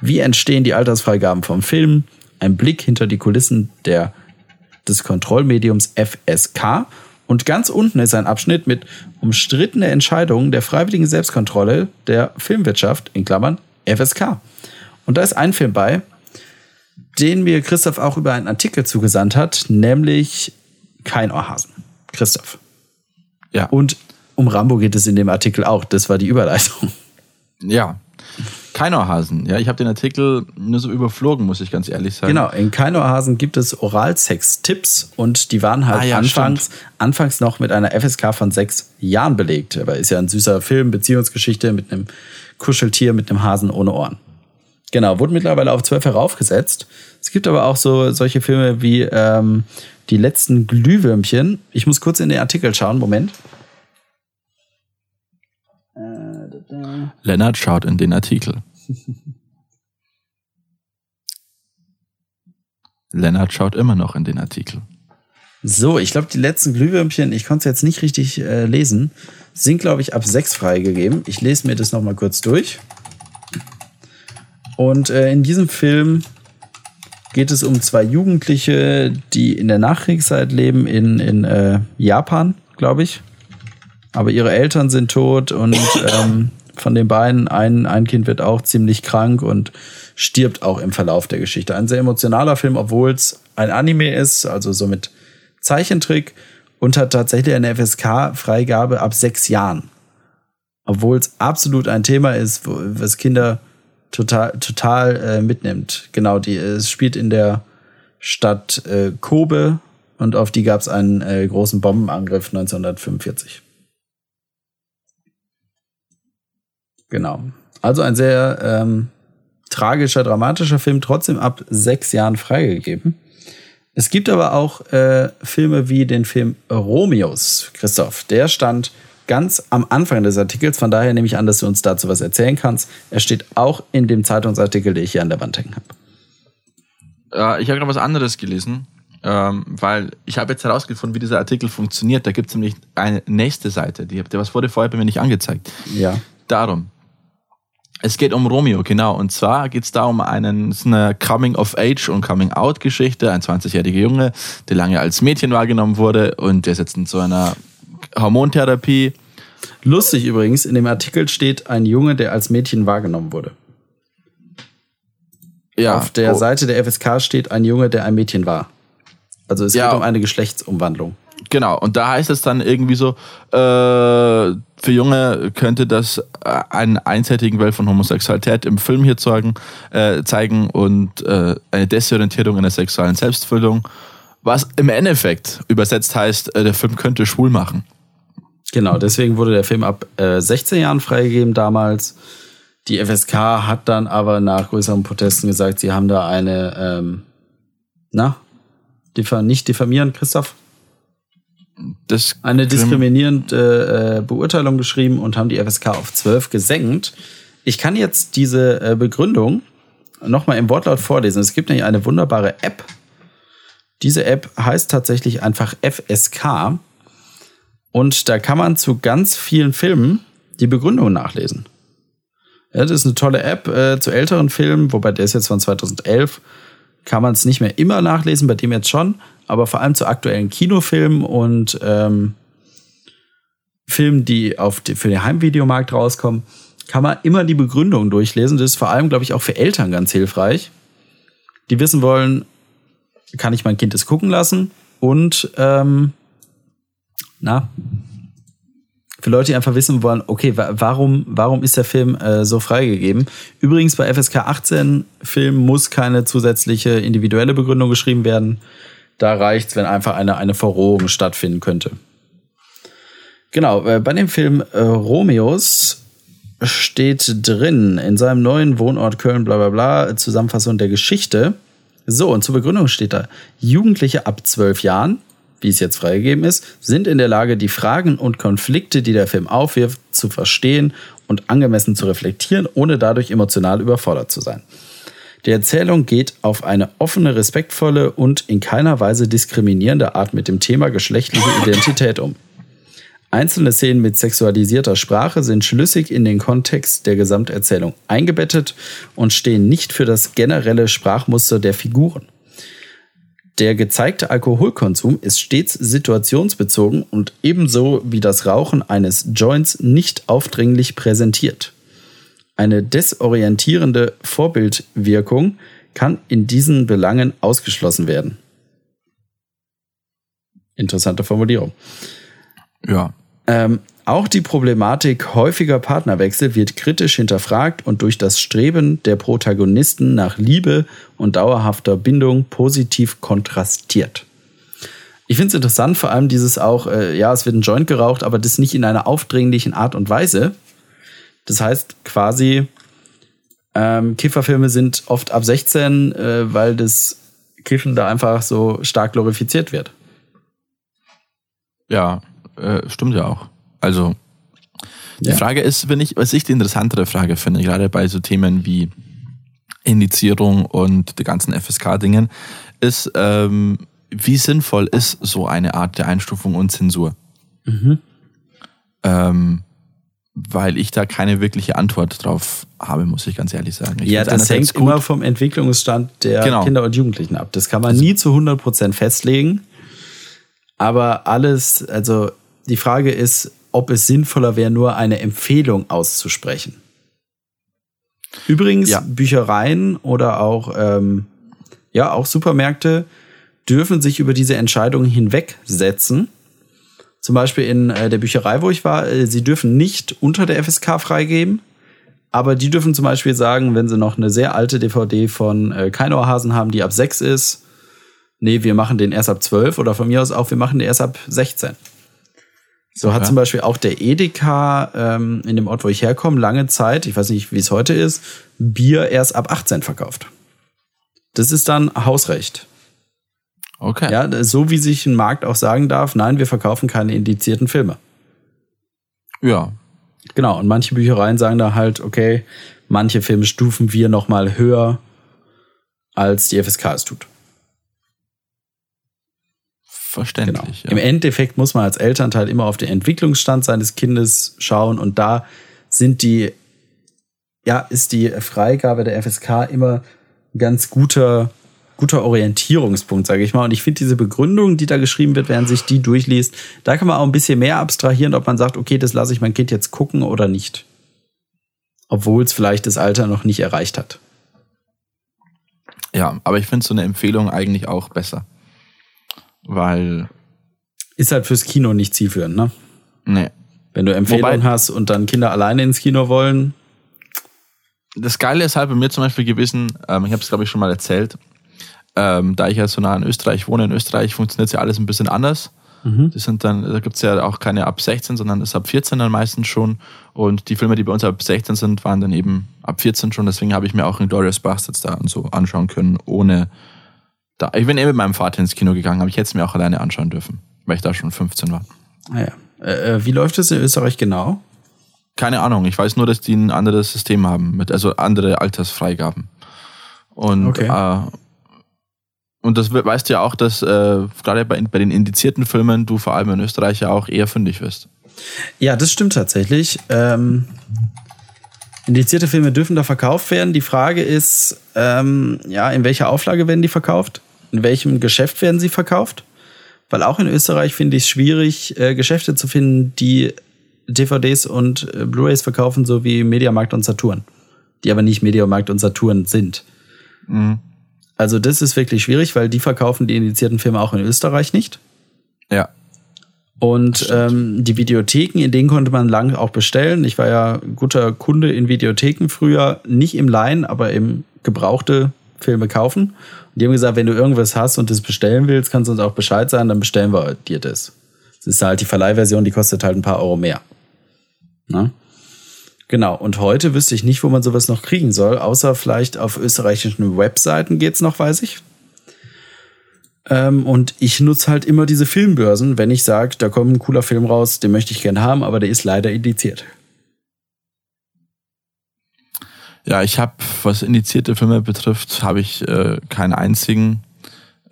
Wie entstehen die Altersfreigaben vom Film? Ein Blick hinter die Kulissen der, des Kontrollmediums FSK. Und ganz unten ist ein Abschnitt mit umstrittene Entscheidungen der freiwilligen Selbstkontrolle der Filmwirtschaft, in Klammern FSK. Und da ist ein Film bei, den mir Christoph auch über einen Artikel zugesandt hat, nämlich Kein Ohrhasen. Christoph. Ja. Und um Rambo geht es in dem Artikel auch. Das war die Überleitung. Ja. Keinohrhasen. Ja, ich habe den Artikel nur so überflogen, muss ich ganz ehrlich sagen. Genau, in Keinohrhasen gibt es Oralsex-Tipps und die waren halt Ah ja, anfangs, anfangs noch mit einer FSK von sechs Jahren belegt. Aber ist ja ein süßer Film, Beziehungsgeschichte mit einem Kuscheltier, mit einem Hasen ohne Ohren. Genau, wurde mittlerweile auf zwölf heraufgesetzt. Es gibt aber auch so solche Filme wie ähm, Die letzten Glühwürmchen. Ich muss kurz in den Artikel schauen, Moment. Lennart schaut in den Artikel. Lennart schaut immer noch in den Artikel. So, ich glaube, die letzten Glühwürmchen, ich konnte es jetzt nicht richtig äh, lesen, sind, glaube ich, ab sechs freigegeben. Ich lese mir das nochmal kurz durch. Und äh, in diesem Film geht es um zwei Jugendliche, die in der Nachkriegszeit leben in, in äh, Japan, glaube ich. Aber ihre Eltern sind tot und ähm, von den beiden ein, ein Kind wird auch ziemlich krank und stirbt auch im Verlauf der Geschichte. Ein sehr emotionaler Film, obwohl es ein Anime ist, also so mit Zeichentrick und hat tatsächlich eine FSK-Freigabe ab sechs Jahren. Obwohl es absolut ein Thema ist, was Kinder total, total äh, mitnimmt. Genau, die, es spielt in der Stadt äh, Kobe und auf die gab es einen äh, großen Bombenangriff 1945. Genau. Also ein sehr ähm, tragischer, dramatischer Film, trotzdem ab sechs Jahren freigegeben. Es gibt aber auch äh, Filme wie den Film Romeos, Christoph. Der stand ganz am Anfang des Artikels, von daher nehme ich an, dass du uns dazu was erzählen kannst. Er steht auch in dem Zeitungsartikel, den ich hier an der Wand hängen habe. Äh, ich habe noch was anderes gelesen, ähm, weil ich habe jetzt herausgefunden, wie dieser Artikel funktioniert. Da gibt es nämlich eine nächste Seite. Die, was wurde vorher bei mir nicht angezeigt. Ja. Darum. Es geht um Romeo, genau. Und zwar geht es da um einen, eine Coming-of-Age- und Coming-out-Geschichte. Ein 20-jähriger Junge, der lange als Mädchen wahrgenommen wurde und der ist jetzt in so einer Hormontherapie. Lustig übrigens, in dem Artikel steht ein Junge, der als Mädchen wahrgenommen wurde. Ja, Auf der oh, Seite der FSK steht ein Junge, der ein Mädchen war. Also es Ja. geht um eine Geschlechtsumwandlung. Genau, und da heißt es dann irgendwie so, äh, für Junge könnte das äh, einen einseitigen Welt von Homosexualität im Film hier zeigen, äh, zeigen und äh, eine Desorientierung in der sexuellen Selbstfüllung, was im Endeffekt übersetzt heißt, äh, der Film könnte schwul machen. Genau, deswegen wurde der Film ab äh, 16 Jahren freigegeben damals. Die FSK hat dann aber nach größeren Protesten gesagt, sie haben da eine, ähm, na, diffa nicht diffamieren, Christoph? Das Eine Krim- diskriminierende äh, Beurteilung geschrieben und haben die FSK auf 12 gesenkt. Ich kann jetzt diese äh, Begründung nochmal im Wortlaut vorlesen. Es gibt nämlich eine wunderbare App. Diese App heißt tatsächlich einfach FSK. Und da kann man zu ganz vielen Filmen die Begründung nachlesen. Ja, das ist eine tolle App äh, zu älteren Filmen, wobei der ist jetzt von 2011. Kann man es nicht mehr immer nachlesen, bei dem jetzt schon, aber vor allem zu aktuellen Kinofilmen und ähm, Filmen, die auf die, für den Heimvideomarkt rauskommen, kann man immer die Begründung durchlesen. Das ist vor allem, glaube ich, auch für Eltern ganz hilfreich, die wissen wollen, kann ich mein Kind es gucken lassen und ähm, na, Für Leute, die einfach wissen wollen, okay, wa warum, warum ist der Film äh, so freigegeben? Übrigens, bei FSK 18 Film muss keine zusätzliche individuelle Begründung geschrieben werden. Da reicht's, wenn einfach eine, eine Verrohung stattfinden könnte. Genau, äh, bei dem Film äh, Romeos steht drin in seinem neuen Wohnort Köln, bla bla bla, Zusammenfassung der Geschichte. So, und zur Begründung steht da, Jugendliche ab zwölf Jahren, wie es jetzt freigegeben ist, sind in der Lage, die Fragen und Konflikte, die der Film aufwirft, zu verstehen und angemessen zu reflektieren, ohne dadurch emotional überfordert zu sein. Die Erzählung geht auf eine offene, respektvolle und in keiner Weise diskriminierende Art mit dem Thema geschlechtliche Identität um. Einzelne Szenen mit sexualisierter Sprache sind schlüssig in den Kontext der Gesamterzählung eingebettet und stehen nicht für das generelle Sprachmuster der Figuren. Der gezeigte Alkoholkonsum ist stets situationsbezogen und ebenso wie das Rauchen eines Joints nicht aufdringlich präsentiert. Eine desorientierende Vorbildwirkung kann in diesen Belangen ausgeschlossen werden. Interessante Formulierung. Ja. Ähm, auch die Problematik häufiger Partnerwechsel wird kritisch hinterfragt und durch das Streben der Protagonisten nach Liebe und dauerhafter Bindung positiv kontrastiert. Ich finde es interessant, vor allem dieses auch, äh, ja, es wird ein Joint geraucht, aber das nicht in einer aufdringlichen Art und Weise. Das heißt quasi, ähm, Kifferfilme sind oft ab 16, äh, weil das Kiffen da einfach so stark glorifiziert wird. Ja, äh, stimmt ja auch. Also, die Ja. Frage ist, wenn ich, was ich die interessantere Frage finde, gerade bei so Themen wie Indizierung und die ganzen FSK-Dingen, ist, ähm, wie sinnvoll ist so eine Art der Einstufung und Zensur? Ähm, weil ich da keine wirkliche Antwort drauf habe, muss ich ganz ehrlich sagen. Ich ja, das hängt immer vom Entwicklungsstand der Genau. Kinder und Jugendlichen ab. Das kann man nie zu 100% festlegen. Aber alles, also die Frage ist, ob es sinnvoller wäre, nur eine Empfehlung auszusprechen. Übrigens, Ja. Büchereien oder auch, ähm, ja, auch Supermärkte dürfen sich über diese Entscheidung hinwegsetzen. Zum Beispiel in äh, der Bücherei, wo ich war, äh, sie dürfen nicht unter der FSK freigeben. Aber die dürfen zum Beispiel sagen, wenn sie noch eine sehr alte DVD von äh, Keinohrhasen haben, die ab 6 ist, nee, wir machen den erst ab 12 oder von mir aus auch, wir machen den erst ab 16. So hat Okay. zum Beispiel auch der Edeka ähm, in dem Ort, wo ich herkomme, lange Zeit, ich weiß nicht, wie es heute ist, Bier erst ab 18 verkauft. Das ist dann Hausrecht. Okay. Ja, so wie sich ein Markt auch sagen darf, nein, wir verkaufen keine indizierten Filme. ja. Genau, und manche Büchereien sagen da halt, okay, manche Filme stufen wir noch mal höher, als die FSK es tut. Genau. Verständlich. Im Ja. Endeffekt muss man als Elternteil immer auf den Entwicklungsstand seines Kindes schauen und da sind die, ja, ist die Freigabe der FSK immer ein ganz guter, guter Orientierungspunkt, sage ich mal. Und ich finde diese Begründung, die da geschrieben wird, während sich die durchliest, da kann man auch ein bisschen mehr abstrahieren, ob man sagt, okay, das lasse ich mein Kind jetzt gucken oder nicht. Obwohl es vielleicht das Alter noch nicht erreicht hat. ja, aber ich finde so eine Empfehlung eigentlich auch besser. Weil, Ist halt fürs Kino nicht zielführend, ne? ne, Wenn du Empfehlungen Wobei- hast und dann Kinder alleine ins Kino wollen, das Geile ist halt bei mir zum Beispiel gewesen, ähm, ich habe es glaube ich schon mal erzählt, ähm, da ich ja so nah in Österreich wohne, in Österreich funktioniert ja alles ein bisschen anders. Die sind dann, da gibt's ja auch keine ab 16, sondern ist ab 14 dann meistens schon. Und die Filme, die bei uns ab 16 sind, waren dann eben ab 14 schon. Deswegen habe ich mir auch Glorious Bastards da und so anschauen können, ohne da. Ich bin eben mit meinem Vater ins Kino gegangen, aber ich hätte es mir auch alleine anschauen dürfen, weil ich da schon 15 war. naja. Äh, äh, wie läuft es in Österreich genau? Keine Ahnung, ich weiß nur, dass die ein anderes System haben, mit, also andere Altersfreigaben. Und, Okay. äh, und das we- weißt du ja auch, dass äh, gerade bei, bei den indizierten Filmen du vor allem in Österreich ja auch eher fündig wirst. Ja, das stimmt tatsächlich. Ähm, indizierte Filme dürfen da verkauft werden. Die Frage ist, ähm, ja, in welcher Auflage werden die verkauft? In welchem Geschäft werden sie verkauft? Weil auch in Österreich finde ich es schwierig, äh, Geschäfte zu finden, die DVDs und äh, Blu-rays verkaufen, so wie Mediamarkt und Saturn. Die aber nicht Mediamarkt und Saturn sind. Also das ist wirklich schwierig, weil die verkaufen die indizierten Filme auch in Österreich nicht. Ja. Und ähm, die Videotheken, in denen konnte man lang auch bestellen. Ich war ja guter Kunde in Videotheken früher, nicht im Leihen, aber im gebrauchte Filme kaufen. Die haben gesagt, wenn du irgendwas hast und das bestellen willst, kannst du uns auch Bescheid sagen, dann bestellen wir dir das. Das ist halt die Verleihversion, die kostet halt ein paar Euro mehr. Ne? Genau, und heute wüsste ich nicht, wo man sowas noch kriegen soll, außer vielleicht auf österreichischen Webseiten geht's noch, weiß ich. Ähm, und ich nutze halt immer diese Filmbörsen, wenn ich sage, da kommt ein cooler Film raus, den möchte ich gern haben, aber der ist leider indiziert. Ja, ich habe, was indizierte Filme betrifft, habe ich äh, keinen einzigen.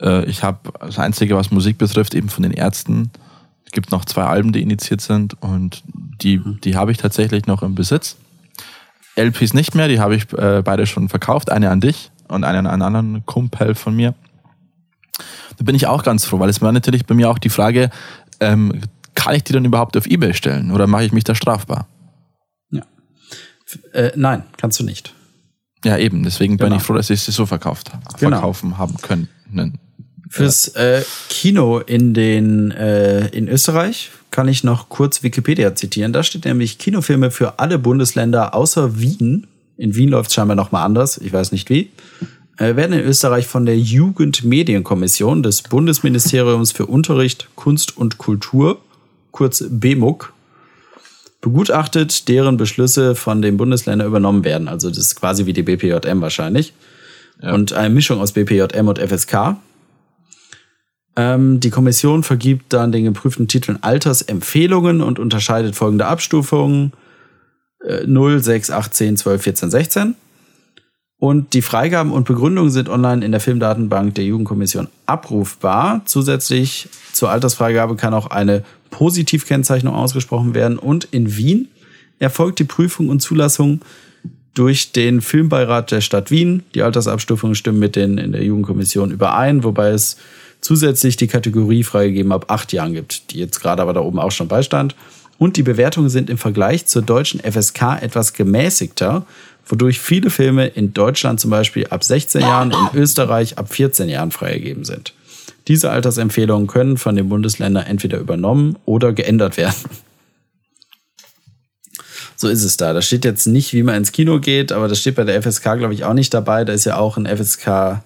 Äh, ich habe das Einzige, was Musik betrifft, eben von den Ärzten. Es gibt noch zwei Alben, die indiziert sind und die, die habe ich tatsächlich noch im Besitz. LPs nicht mehr, die habe ich äh, beide schon verkauft. Eine an dich und eine an einen anderen Kumpel von mir. Da bin ich auch ganz froh, weil es war natürlich bei mir auch die Frage, ähm, kann ich die dann überhaupt auf Ebay stellen oder mache ich mich da strafbar? Äh, nein, kannst du nicht. Ja, eben. Deswegen Genau. bin ich froh, dass ich sie so verkauft, Genau. verkaufen haben können. Fürs äh, Kino in den äh, in Österreich kann ich noch kurz Wikipedia zitieren. Da steht nämlich Kinofilme für alle Bundesländer außer Wien. In Wien läuft es scheinbar noch mal anders. Ich weiß nicht wie. Äh, werden in Österreich von der Jugendmedienkommission des Bundesministeriums für Unterricht, Kunst und Kultur, kurz BMUK, begutachtet, deren Beschlüsse von den Bundesländern übernommen werden. Also das ist quasi wie die BPJM wahrscheinlich. Und eine Mischung aus BPJM und FSK. Ähm, die Kommission vergibt dann den geprüften Titeln Altersempfehlungen und unterscheidet folgende Abstufungen. Äh, 0, 6, 8, 10, 12, 14, 16. Und die Freigaben und Begründungen sind online in der Filmdatenbank der Jugendkommission abrufbar. Zusätzlich zur Altersfreigabe kann auch eine Positivkennzeichnung ausgesprochen werden. Und in Wien erfolgt die Prüfung und Zulassung durch den Filmbeirat der Stadt Wien. Die Altersabstufungen stimmen mit den in der Jugendkommission überein, wobei es zusätzlich die Kategorie freigegeben ab acht Jahren gibt, die jetzt gerade aber da oben auch schon beistand. Und die Bewertungen sind im Vergleich zur deutschen FSK etwas gemäßigter, wodurch viele Filme in Deutschland zum Beispiel ab 16 Jahren, in Österreich ab 14 Jahren freigegeben sind. Diese Altersempfehlungen können von den Bundesländern entweder übernommen oder geändert werden. So ist es da. Da steht jetzt nicht, wie man ins Kino geht, aber das steht bei der FSK, glaube ich, auch nicht dabei. Da ist ja auch ein FSK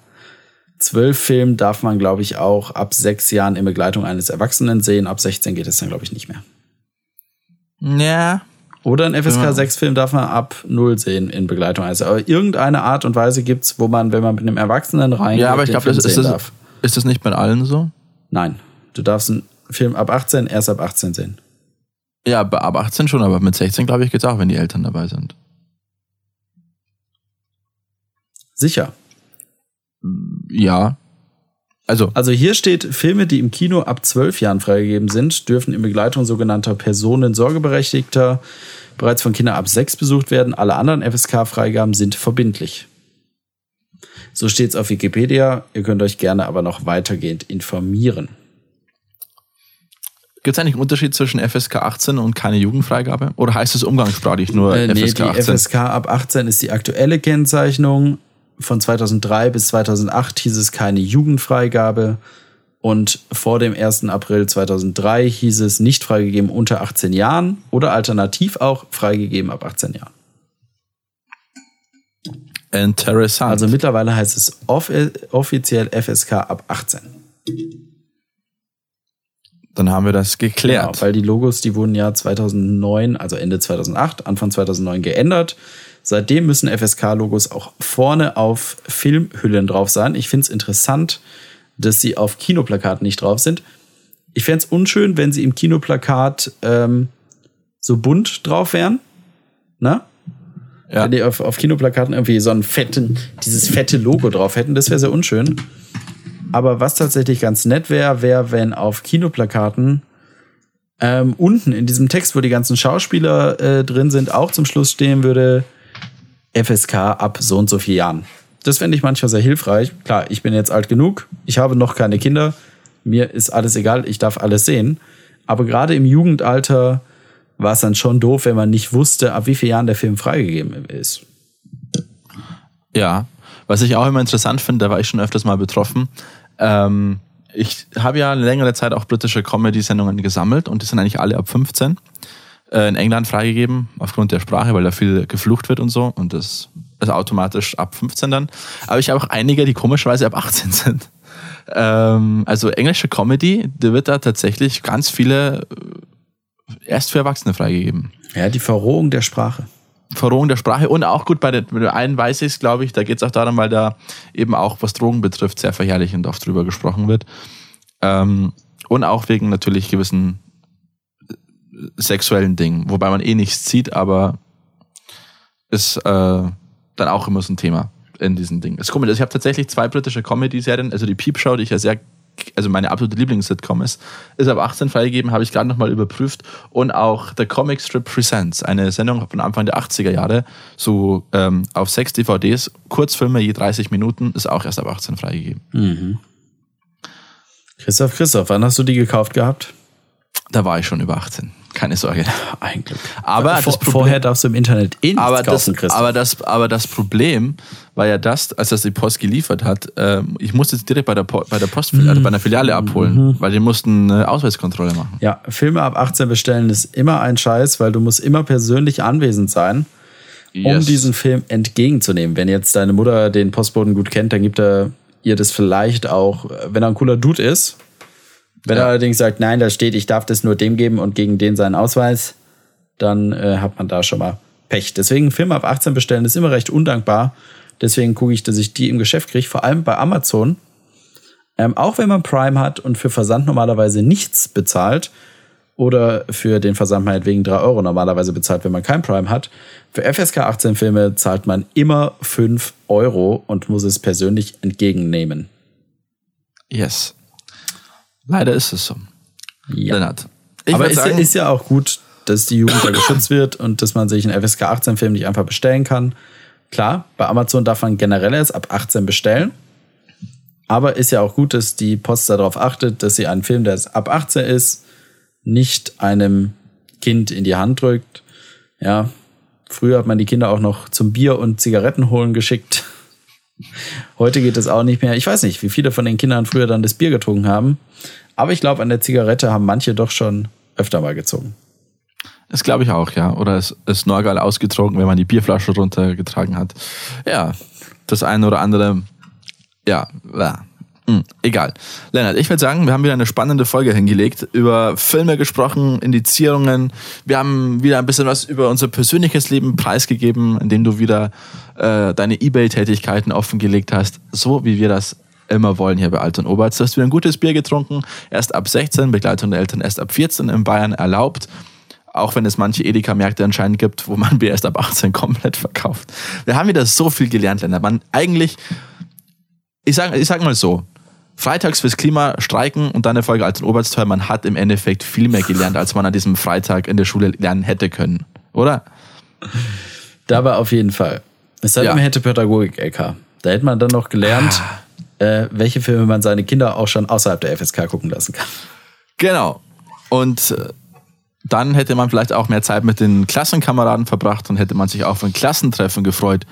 12 Film, darf man, glaube ich, auch ab sechs Jahren in Begleitung eines Erwachsenen sehen. Ab 16 geht es dann, glaube ich, nicht mehr. Ja. Oder ein FSK Ja. 6 Film darf man ab 0 sehen in Begleitung eines. Aber irgendeine Art und Weise gibt's, wo man, wenn man mit einem Erwachsenen reingeht, Ja, aber ich glaube, das ist darf. Ist das nicht bei allen so? Nein, du darfst einen Film ab 18 erst ab 18 sehen. Ja, ab 18 schon, aber mit 16 glaube ich geht's auch, wenn die Eltern dabei sind. Sicher. Ja. Also, Also hier steht, Filme, die im Kino ab 12 Jahren freigegeben sind, dürfen in Begleitung sogenannter Personensorgeberechtigter bereits von Kindern ab 6 besucht werden. Alle anderen FSK-Freigaben sind verbindlich. So steht es auf Wikipedia. Ihr könnt euch gerne aber noch weitergehend informieren. gibt's eigentlich einen Unterschied zwischen FSK 18 und keine Jugendfreigabe? Oder heißt es umgangssprachlich nur Äh, nee, FSK die 18? FSK ab 18 ist die aktuelle Kennzeichnung. Von 2003 bis 2008 hieß es keine Jugendfreigabe. Und vor dem 1. April 2003 hieß es nicht freigegeben unter 18 Jahren oder alternativ auch freigegeben ab 18 Jahren. Interessant. Also mittlerweile heißt es off offiziell FSK ab 18. Dann haben wir das geklärt. Genau, weil die Logos, die wurden ja 2009, also Ende 2008, Anfang 2009 geändert. Seitdem müssen FSK-Logos auch vorne auf Filmhüllen drauf sein. Ich finde es interessant, dass sie auf Kinoplakaten nicht drauf sind. Ich fände es unschön, wenn sie im Kinoplakat ähm, so bunt drauf wären. Ne? Ja. Wenn die auf, auf Kinoplakaten irgendwie so einen fetten, dieses fette Logo drauf hätten, das wäre sehr unschön. Aber was tatsächlich ganz nett wäre, wäre, wenn auf Kinoplakaten ähm, unten in diesem Text, wo die ganzen Schauspieler äh, drin sind, auch zum Schluss stehen würde FSK ab so und so vier Jahren. Das fände ich manchmal sehr hilfreich. Klar, ich bin jetzt alt genug, ich habe noch keine Kinder, mir ist alles egal, ich darf alles sehen. Aber gerade im Jugendalter war es dann schon doof, wenn man nicht wusste, ab wie vielen Jahren der Film freigegeben ist. Ja, was ich auch immer interessant finde, da war ich schon öfters mal betroffen. Ähm, ich habe ja eine längere Zeit auch britische Comedy-Sendungen gesammelt und die sind eigentlich alle ab 15 äh, in England freigegeben, aufgrund der Sprache, weil da viel geflucht wird und so. Und das ist automatisch ab 15 dann. Aber ich habe auch einige, die komischerweise ab 18 sind. Ähm, also englische Comedy, da wird da tatsächlich ganz viele erst für Erwachsene freigegeben. Ja, die Verrohung der Sprache. Verrohung der Sprache und auch gut bei der, bei der einen weiß ich es, glaube ich, da geht es auch darum, weil da eben auch, was Drogen betrifft, sehr verherrlichend oft drüber gesprochen wird. Ähm, und auch wegen natürlich gewissen äh, sexuellen Dingen, wobei man eh nichts sieht, aber ist äh, dann auch immer so ein Thema in diesen Dingen. Es ist komisch, also ich habe tatsächlich zwei britische Comedy-Serien, also die Peep Show, die ich ja sehr also meine absolute Lieblings-Sitcom ist, ist ab 18 freigegeben, habe ich gerade nochmal überprüft. Und auch The Comic Strip Presents, eine Sendung von Anfang der 80er Jahre, so ähm, auf sechs DVDs, Kurzfilme je 30 Minuten, ist auch erst ab 18 freigegeben. Mhm. Christoph, Christoph, wann hast du die gekauft gehabt? Da war ich schon über 18. Keine Sorge. Ein Glück. Aber Vor, Problem, vorher darfst du im Internet eh nichts aber kaufen, das, Christoph. aber, das, aber das Problem war ja das, als das die Post geliefert hat, ähm, ich musste es direkt bei der, Po- bei der Post, also bei einer Filiale abholen, weil die mussten eine Ausweiskontrolle machen. ja, Filme ab 18 bestellen ist immer ein Scheiß, weil du musst immer persönlich anwesend sein, um Yes. diesen Film entgegenzunehmen. Wenn jetzt deine Mutter den Postboten gut kennt, dann gibt er ihr das vielleicht auch, wenn er ein cooler Dude ist. Wenn Ja. er allerdings sagt, nein, da steht, ich darf das nur dem geben und gegen den seinen Ausweis, dann äh, hat man da schon mal Pech. Deswegen Filme ab 18 bestellen ist immer recht undankbar. Deswegen gucke ich, dass ich die im Geschäft kriege, vor allem bei Amazon. Ähm, auch wenn man Prime hat und für Versand normalerweise nichts bezahlt oder für den Versand meinetwegen 3 Euro normalerweise bezahlt, wenn man kein Prime hat. Für FSK 18 Filme zahlt man immer 5 Euro und muss es persönlich entgegennehmen. Yes. Leider ist es so. Ja. Lennart. Ich Aber ist, ja, ist ja auch gut, dass die Jugend da geschützt wird und dass man sich einen FSK 18 Film nicht einfach bestellen kann. Klar, bei Amazon darf man generell erst ab 18 bestellen. Aber ist ja auch gut, dass die Post darauf achtet, dass sie einen Film, der ab 18 ist, nicht einem Kind in die Hand drückt. Ja, früher hat man die Kinder auch noch zum Bier und Zigaretten holen geschickt. Heute geht es auch nicht mehr. Ich weiß nicht, wie viele von den Kindern früher dann das Bier getrunken haben. Aber ich glaube, an der Zigarette haben manche doch schon öfter mal gezogen. Das glaube ich auch, ja. Oder es ist Norgal ausgetrunken, wenn man die Bierflasche runtergetragen hat. Ja, das eine oder andere, ja, ja. Hm, egal. Lennart, ich würde sagen, wir haben wieder eine spannende Folge hingelegt, über Filme gesprochen, Indizierungen. Wir haben wieder ein bisschen was über unser persönliches Leben preisgegeben, indem du wieder äh, deine Ebay-Tätigkeiten offengelegt hast, so wie wir das immer wollen hier bei Alt und Oberarzt. Du hast wieder ein gutes Bier getrunken, erst ab 16, Begleitung der Eltern erst ab 14 in Bayern erlaubt. Auch wenn es manche Edeka-Märkte anscheinend gibt, wo man Bier erst ab 18 komplett verkauft. Wir haben wieder so viel gelernt, Lennart. Man eigentlich, ich sag, ich sag mal so, freitags fürs Klima streiken und dann eine Folge Oberarzt hören, man hat im Endeffekt viel mehr gelernt, als man an diesem Freitag in der Schule lernen hätte können. Oder? Dabei auf jeden Fall. Es sei denn, man hätte Pädagogik-LK. Da hätte man dann noch gelernt, Ah. äh, welche Filme man seine Kinder auch schon außerhalb der FSK gucken lassen kann. Genau. Und äh, dann hätte man vielleicht auch mehr Zeit mit den Klassenkameraden verbracht und hätte man sich auch ein Klassentreffen gefreut,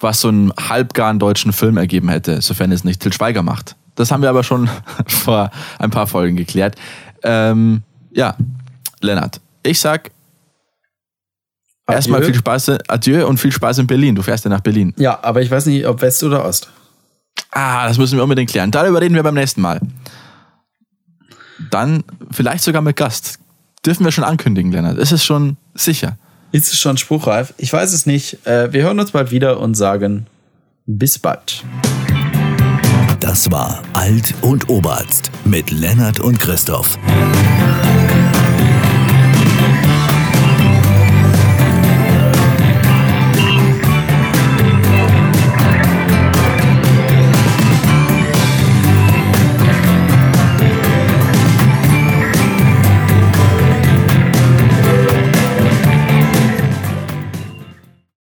was so einen halbgaren deutschen Film ergeben hätte, sofern es nicht Til Schweiger macht. Das haben wir aber schon vor ein paar Folgen geklärt. Ähm, ja, Lennart, ich sag erstmal viel Spaß, adieu und viel Spaß in Berlin. Du fährst ja nach Berlin. Ja, aber ich weiß nicht, ob West oder Ost. Ah, das müssen wir unbedingt klären. Darüber reden wir beim nächsten Mal. Dann vielleicht sogar mit Gast. Dürfen wir schon ankündigen, Lennart. Ist es schon sicher? Ist es schon spruchreif? Ich weiß es nicht. Äh, wir hören uns bald wieder und sagen bis bald. Das war Alt und Oberarzt mit Lennart und Christoph.